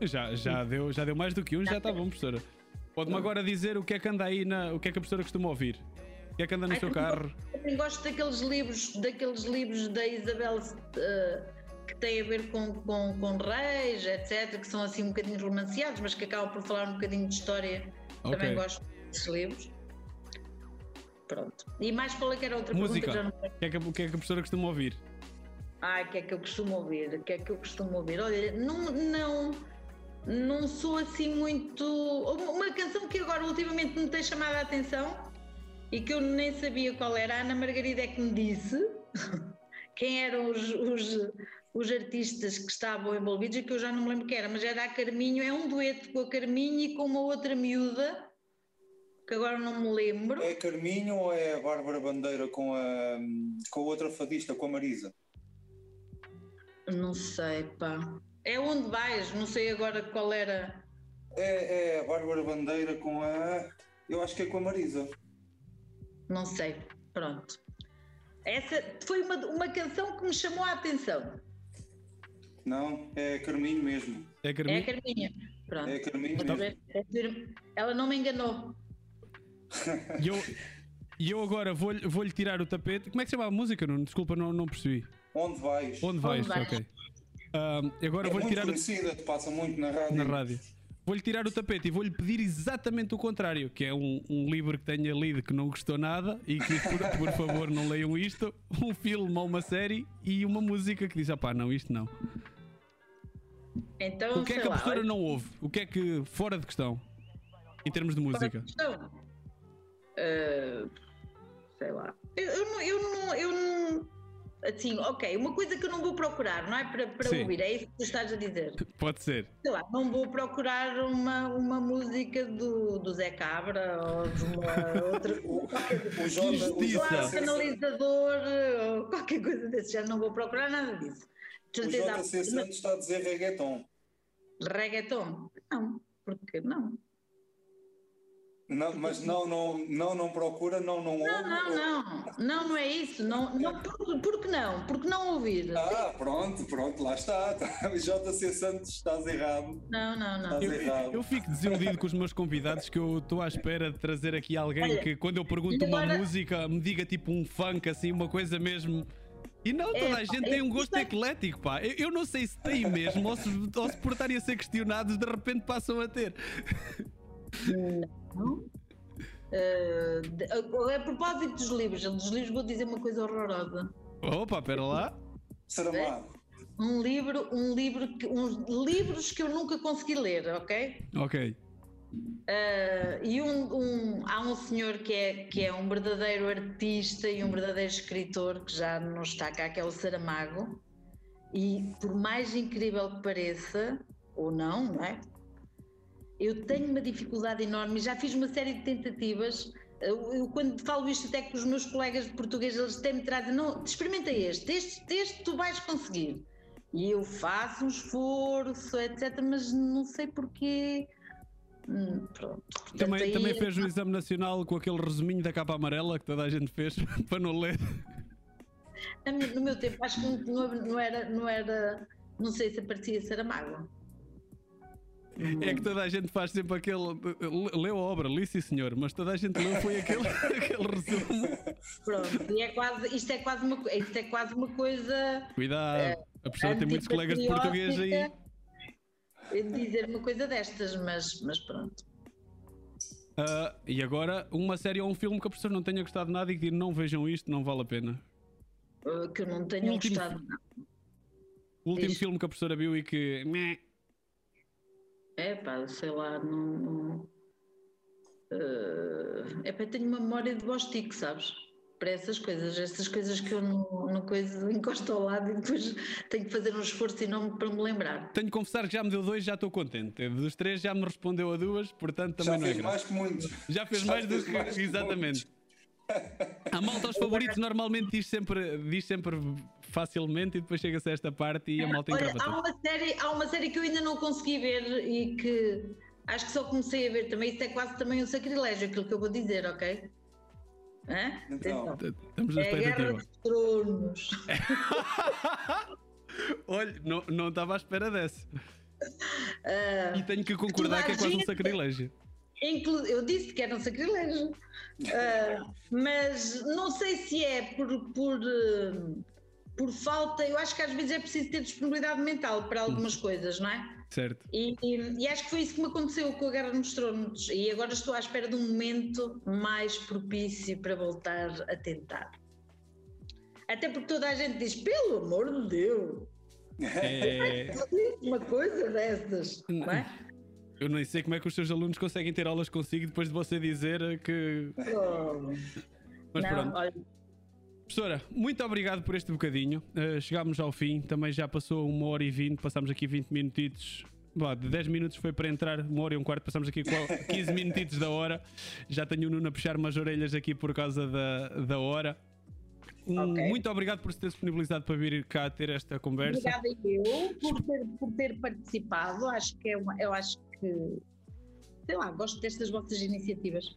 Já, já, deu, já deu mais do que um, já está bom, professora. Pode-me agora dizer o que é que anda aí na. O que é que a professora costuma ouvir? O que é que anda no Ai, seu carro? Eu gosto daqueles livros, daqueles livros da Isabel uh, que têm a ver com, com, com reis, etc., que são assim um bocadinho romanceados, mas que acabam por falar um bocadinho de história. Okay. Também gosto desses livros. Pronto. E mais qual é que era outra Música. pergunta? O que, é que, o que é que a professora costuma ouvir? Ai, o que é que eu costumo ouvir? O que é que eu costumo ouvir? Olha, não, não, não sou assim muito. Uma canção que agora ultimamente me tem chamado a atenção e que eu nem sabia qual era, a Ana Margarida é que me disse quem eram os, os, os artistas que estavam envolvidos e que eu já não me lembro quem era, mas era a Carminho, é um dueto com a Carminho e com uma outra miúda que agora não me lembro. É Carminho ou é a Bárbara Bandeira com a, com a outra fadista, com a Marisa? Não sei, pá. É onde vais, não sei agora qual era. É, é a Bárbara Bandeira com a. Eu acho que é com a Marisa. Não sei, pronto. Essa foi uma, uma canção que me chamou a atenção. Não, é Carminho mesmo. É Carminho? É a Carminha. Pronto. É Carminho Vou mesmo. ver. Ela não me enganou. E eu, eu agora vou-lhe vou tirar o tapete. Como é que se chama a música? Nuno? Desculpa, não, não percebi. Onde vais? Onde vais? vais? Ok. Ahm, agora É vou-lhe tirar o, te passa muito na rádio. na rádio. Vou-lhe tirar o tapete e vou-lhe pedir exatamente o contrário, que é um, um livro que tenha lido que não gostou nada e que, por, por favor, não leiam isto, um filme ou uma série e uma música que diz, ah pá, não, isto não. Então, O que é que a professora olha, não ouve? O que é que, fora de questão, em termos de música? questão? Ah, sei lá. Eu, eu não. Eu não, eu não assim, ok, uma coisa que eu não vou procurar, não é? Para, para ouvir, é isso que tu estás a dizer. Pode ser. Sei lá, não vou procurar uma, uma música do, do Zé Cabra ou de uma outra. O, Jota, canalizador ou qualquer coisa desse já não vou procurar nada disso. De o JC Santos está a dizer reggaeton. Reggaeton? Não, porque não? Não, mas não, não, não, não procura, não, não ouve. Não, não, não, não, não é isso. Não, não, por, por que não? Por que não ouvir? Ah, pronto, pronto, lá está. O JC Santos, estás errado. Não, não, não. Estás Eu, errado. eu fico desiludido com os meus convidados que eu estou à espera de trazer aqui alguém Olha, que quando eu pergunto e uma agora- música me diga tipo um funk assim, uma coisa mesmo. E não, toda É, a gente tem um gosto é- eclético, pá. Eu, eu não sei se tem mesmo ou se, ou se por estarem a ser questionados de repente passam a ter. Não. Eh, de- a, propósito dos livros, dos livros vou dizer uma coisa horrorosa. Opa, pera lá. Saramado. Um livro, um livro, que, uns livros que eu nunca consegui ler, ok? Ok. Eh, e um, um- há um senhor que é, que é um verdadeiro artista e um verdadeiro escritor que já não está cá, que é o Saramago. E por mais incrível que pareça, ou não, não é? Eu tenho uma dificuldade enorme, já fiz uma série de tentativas. Eu, quando falo isto até com os meus colegas de português, eles têm me trazem, não, experimenta este, este, este tu vais conseguir. E eu faço um esforço, etc, mas não sei porquê. Hum, pronto. Portanto, Também, aí- também fez o exame nacional com aquele resuminho da capa amarela que toda a gente fez para não ler. No meu tempo, acho que não, não era, não era, não sei se aparecia Saramago. É que toda a gente faz sempre aquele. Leu a obra, li sim senhor, mas toda a gente leu foi aquele, aquele resumo. Pronto, e é quase, isto é quase uma, isto é quase uma coisa Cuidado, a professora tem muitos colegas de português aí. dizer uma coisa destas, mas, mas pronto. Ah, e agora, uma série ou um filme que a professora não tenha gostado nada e que diga não vejam isto, não vale a pena. Uh, que eu não tenho Último gostado. O último Diz. filme que a professora viu e que. meh, É pá, sei lá, não. não uh, é pá, tenho uma memória de bostico, sabes? Para essas coisas, essas coisas que eu não, não coisa, encosto ao lado e depois tenho que fazer um esforço enorme para me lembrar. Tenho que confessar que já me deu dois, já estou contente. Dos três já me respondeu a duas, portanto Já também não é fez grave. mais que muitos. Já fez já mais do fez que. mais que Exatamente. A malta aos favoritos normalmente diz sempre, diz sempre facilmente e depois chega-se a esta parte e a malta Olha, há uma, série, há uma série que eu ainda não consegui ver e que acho que só comecei a ver também. Isso é quase também um sacrilégio, aquilo que eu vou dizer, ok? Hã? Então. Atenção. Estamos na É a Guerra expectativa. dos Tronos. Olha, não não estava à espera dessa. Ah, E tenho que concordar que é quase um sacrilégio. Eu disse que era um sacrilégio. Ah, mas não sei se é por, por, eh, por falta, eu acho que às vezes é preciso ter disponibilidade mental para algumas hum. coisas, não é? Certo. E, e, e, acho que foi isso que me aconteceu com a Guerra nos Tronos. E agora estou à espera de um momento mais propício para voltar a tentar. Até porque toda a gente diz, pelo amor de Deus, é... uma coisa dessas, não é? Eu nem sei como é que os seus alunos conseguem ter aulas consigo depois de você dizer que. Oh. Mas não, pronto. Olha... Professora, muito obrigado por este bocadinho. Uh, chegámos ao fim, também já passou uma hora e vinte, passámos aqui 20 minutitos. Bom, de 10 minutos foi para entrar, uma hora e um quarto, passamos aqui 15 minutitos da hora. Já tenho o Nuno a puxar umas orelhas aqui por causa da, da hora. Okay. Muito obrigado por se ter disponibilizado para vir cá ter esta conversa. Obrigada eu por ter, por ter participado. Acho que é uma, eu acho que sei lá, gosto destas vossas iniciativas.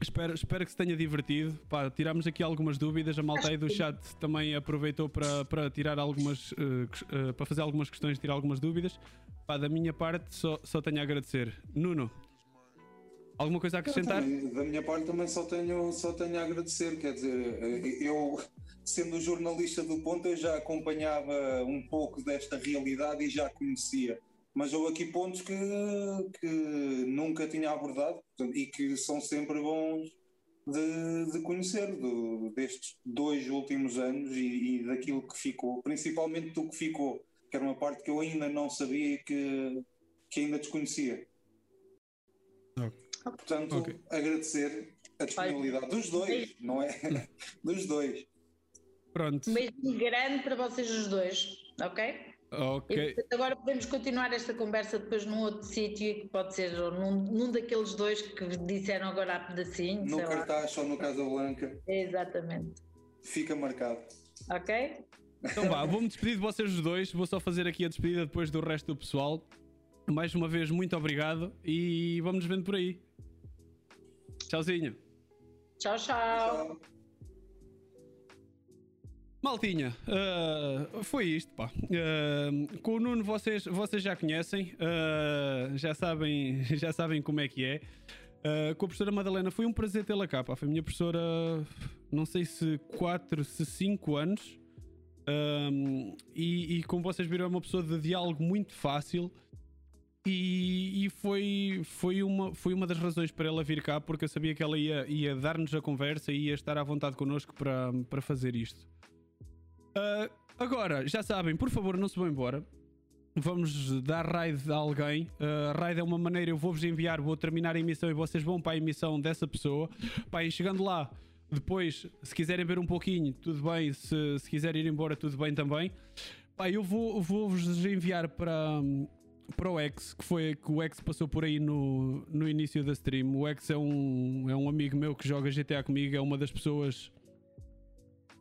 Espero, espero que se tenha divertido. Pá, tirámos aqui algumas dúvidas. A malta aí do chat também aproveitou para, para tirar algumas uh, uh, para fazer algumas questões, tirar algumas dúvidas. Pá, da minha parte, só, só tenho a agradecer. Nuno, alguma coisa a acrescentar? Também, da minha parte também só tenho, só tenho a agradecer. Quer dizer, eh, eu sendo jornalista do ponto, eu já acompanhava um pouco desta realidade e já conhecia. Mas houve aqui pontos que, que nunca tinha abordado portanto, e que são sempre bons de, de conhecer do, destes dois últimos anos e, e, daquilo que ficou, principalmente do que ficou, que era uma parte que eu ainda não sabia e que, que ainda desconhecia. Portanto, okay. agradecer a disponibilidade dos dois, não é? dos dois. Pronto. Um beijo grande para vocês os dois, ok? Ok. E, agora podemos continuar esta conversa depois num outro sítio, que pode ser num, num, daqueles dois que disseram agora há pedacinho. No cartaz ou no Casablanca. Exatamente. Fica marcado. Ok? Então vá, vou-me despedir de vocês os dois. Vou só fazer aqui a despedida depois do resto do pessoal. Mais uma vez, muito obrigado e vamos nos vendo por aí. Tchauzinho. tchau. tchau. tchau. Maltinha, uh, foi isto, pá. Uh, com o Nuno vocês, vocês já conhecem, uh, já, sabem, já sabem como é que é. com a professora Madalena foi um prazer tê-la cá, pá. Foi minha professora, não sei se 4, se 5 anos. E, e, como vocês viram, é uma pessoa de diálogo muito fácil. E, e, foi, foi, uma, foi uma das razões para ela vir cá, porque eu sabia que ela ia, ia dar-nos a conversa e ia estar à vontade connosco para, para fazer isto. Uh, agora, já sabem, por favor, não se vão embora. Vamos dar raid a alguém. Uh, raid é uma maneira, eu vou-vos enviar, vou terminar a emissão e vocês vão para a emissão dessa pessoa. Pai, chegando lá, depois, se quiserem ver um pouquinho, tudo bem. Se, se quiserem ir embora, tudo bem também. Pai, eu vou-vos vou enviar para, para o X, que foi que o X passou por aí no, no início da stream. O X é um, é um amigo meu que joga GTA comigo, é uma das pessoas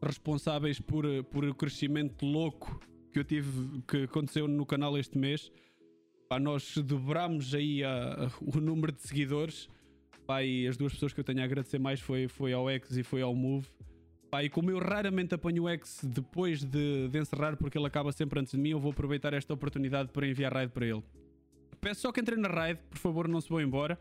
responsáveis por, por o crescimento louco que eu tive, que aconteceu no canal este mês. Pá, nós dobramos aí a, a, o número de seguidores. Pá, e as duas pessoas que eu tenho a agradecer mais foi, foi ao X e foi ao Move. Pá, e como eu raramente apanho o X depois de, de encerrar, porque ele acaba sempre antes de mim, eu vou aproveitar esta oportunidade para enviar raid para ele. Peço só que entrem na raid, por favor, não se vão embora.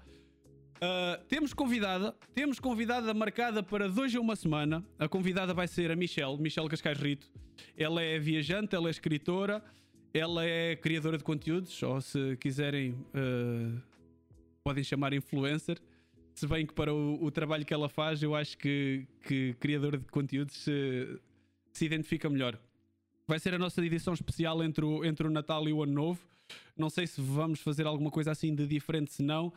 Uh, temos convidada, temos convidada marcada para dois a uma semana. A convidada vai ser a Michelle, Michelle Cascais Rito. Ela é viajante, ela é escritora, ela é criadora de conteúdos, ou se quiserem, uh, podem chamar influencer. Se bem que para o, o, trabalho que ela faz, eu acho que, que criadora de conteúdos se, se identifica melhor. Vai ser a nossa edição especial entre o, entre o Natal e o Ano Novo. Não sei se vamos fazer alguma coisa assim de diferente, se não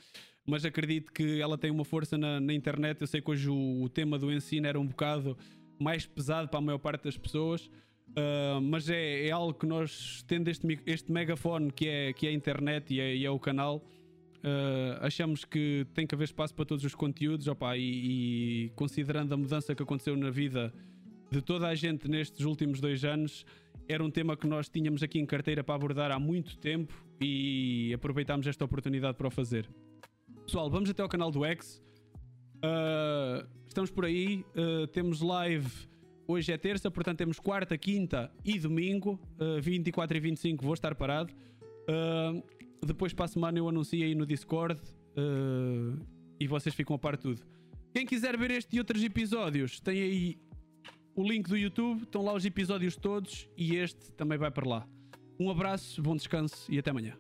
mas acredito que ela tem uma força na, na internet. Eu sei que hoje o, o, tema do ensino era um bocado mais pesado para a maior parte das pessoas, uh, mas é, é, algo que nós, tendo este, este megafone que é, que é a internet e é, e é o canal, uh, achamos que tem que haver espaço para todos os conteúdos. Opa, e, e considerando a mudança que aconteceu na vida de toda a gente nestes últimos dois anos, era um tema que nós tínhamos aqui em carteira para abordar há muito tempo e aproveitámos esta oportunidade para o fazer. Pessoal, vamos até ao canal do X. Uh, estamos por aí. Uh, temos live. Hoje é terça, portanto temos quarta, quinta e domingo. Uh, 24 e 25 vou estar parado. Depois para a semana eu anuncio aí no Discord. e vocês ficam a par de tudo. Quem quiser ver este e outros episódios, tem aí o link do YouTube, estão lá os episódios todos e este também vai para lá. Um abraço, bom descanso e até amanhã.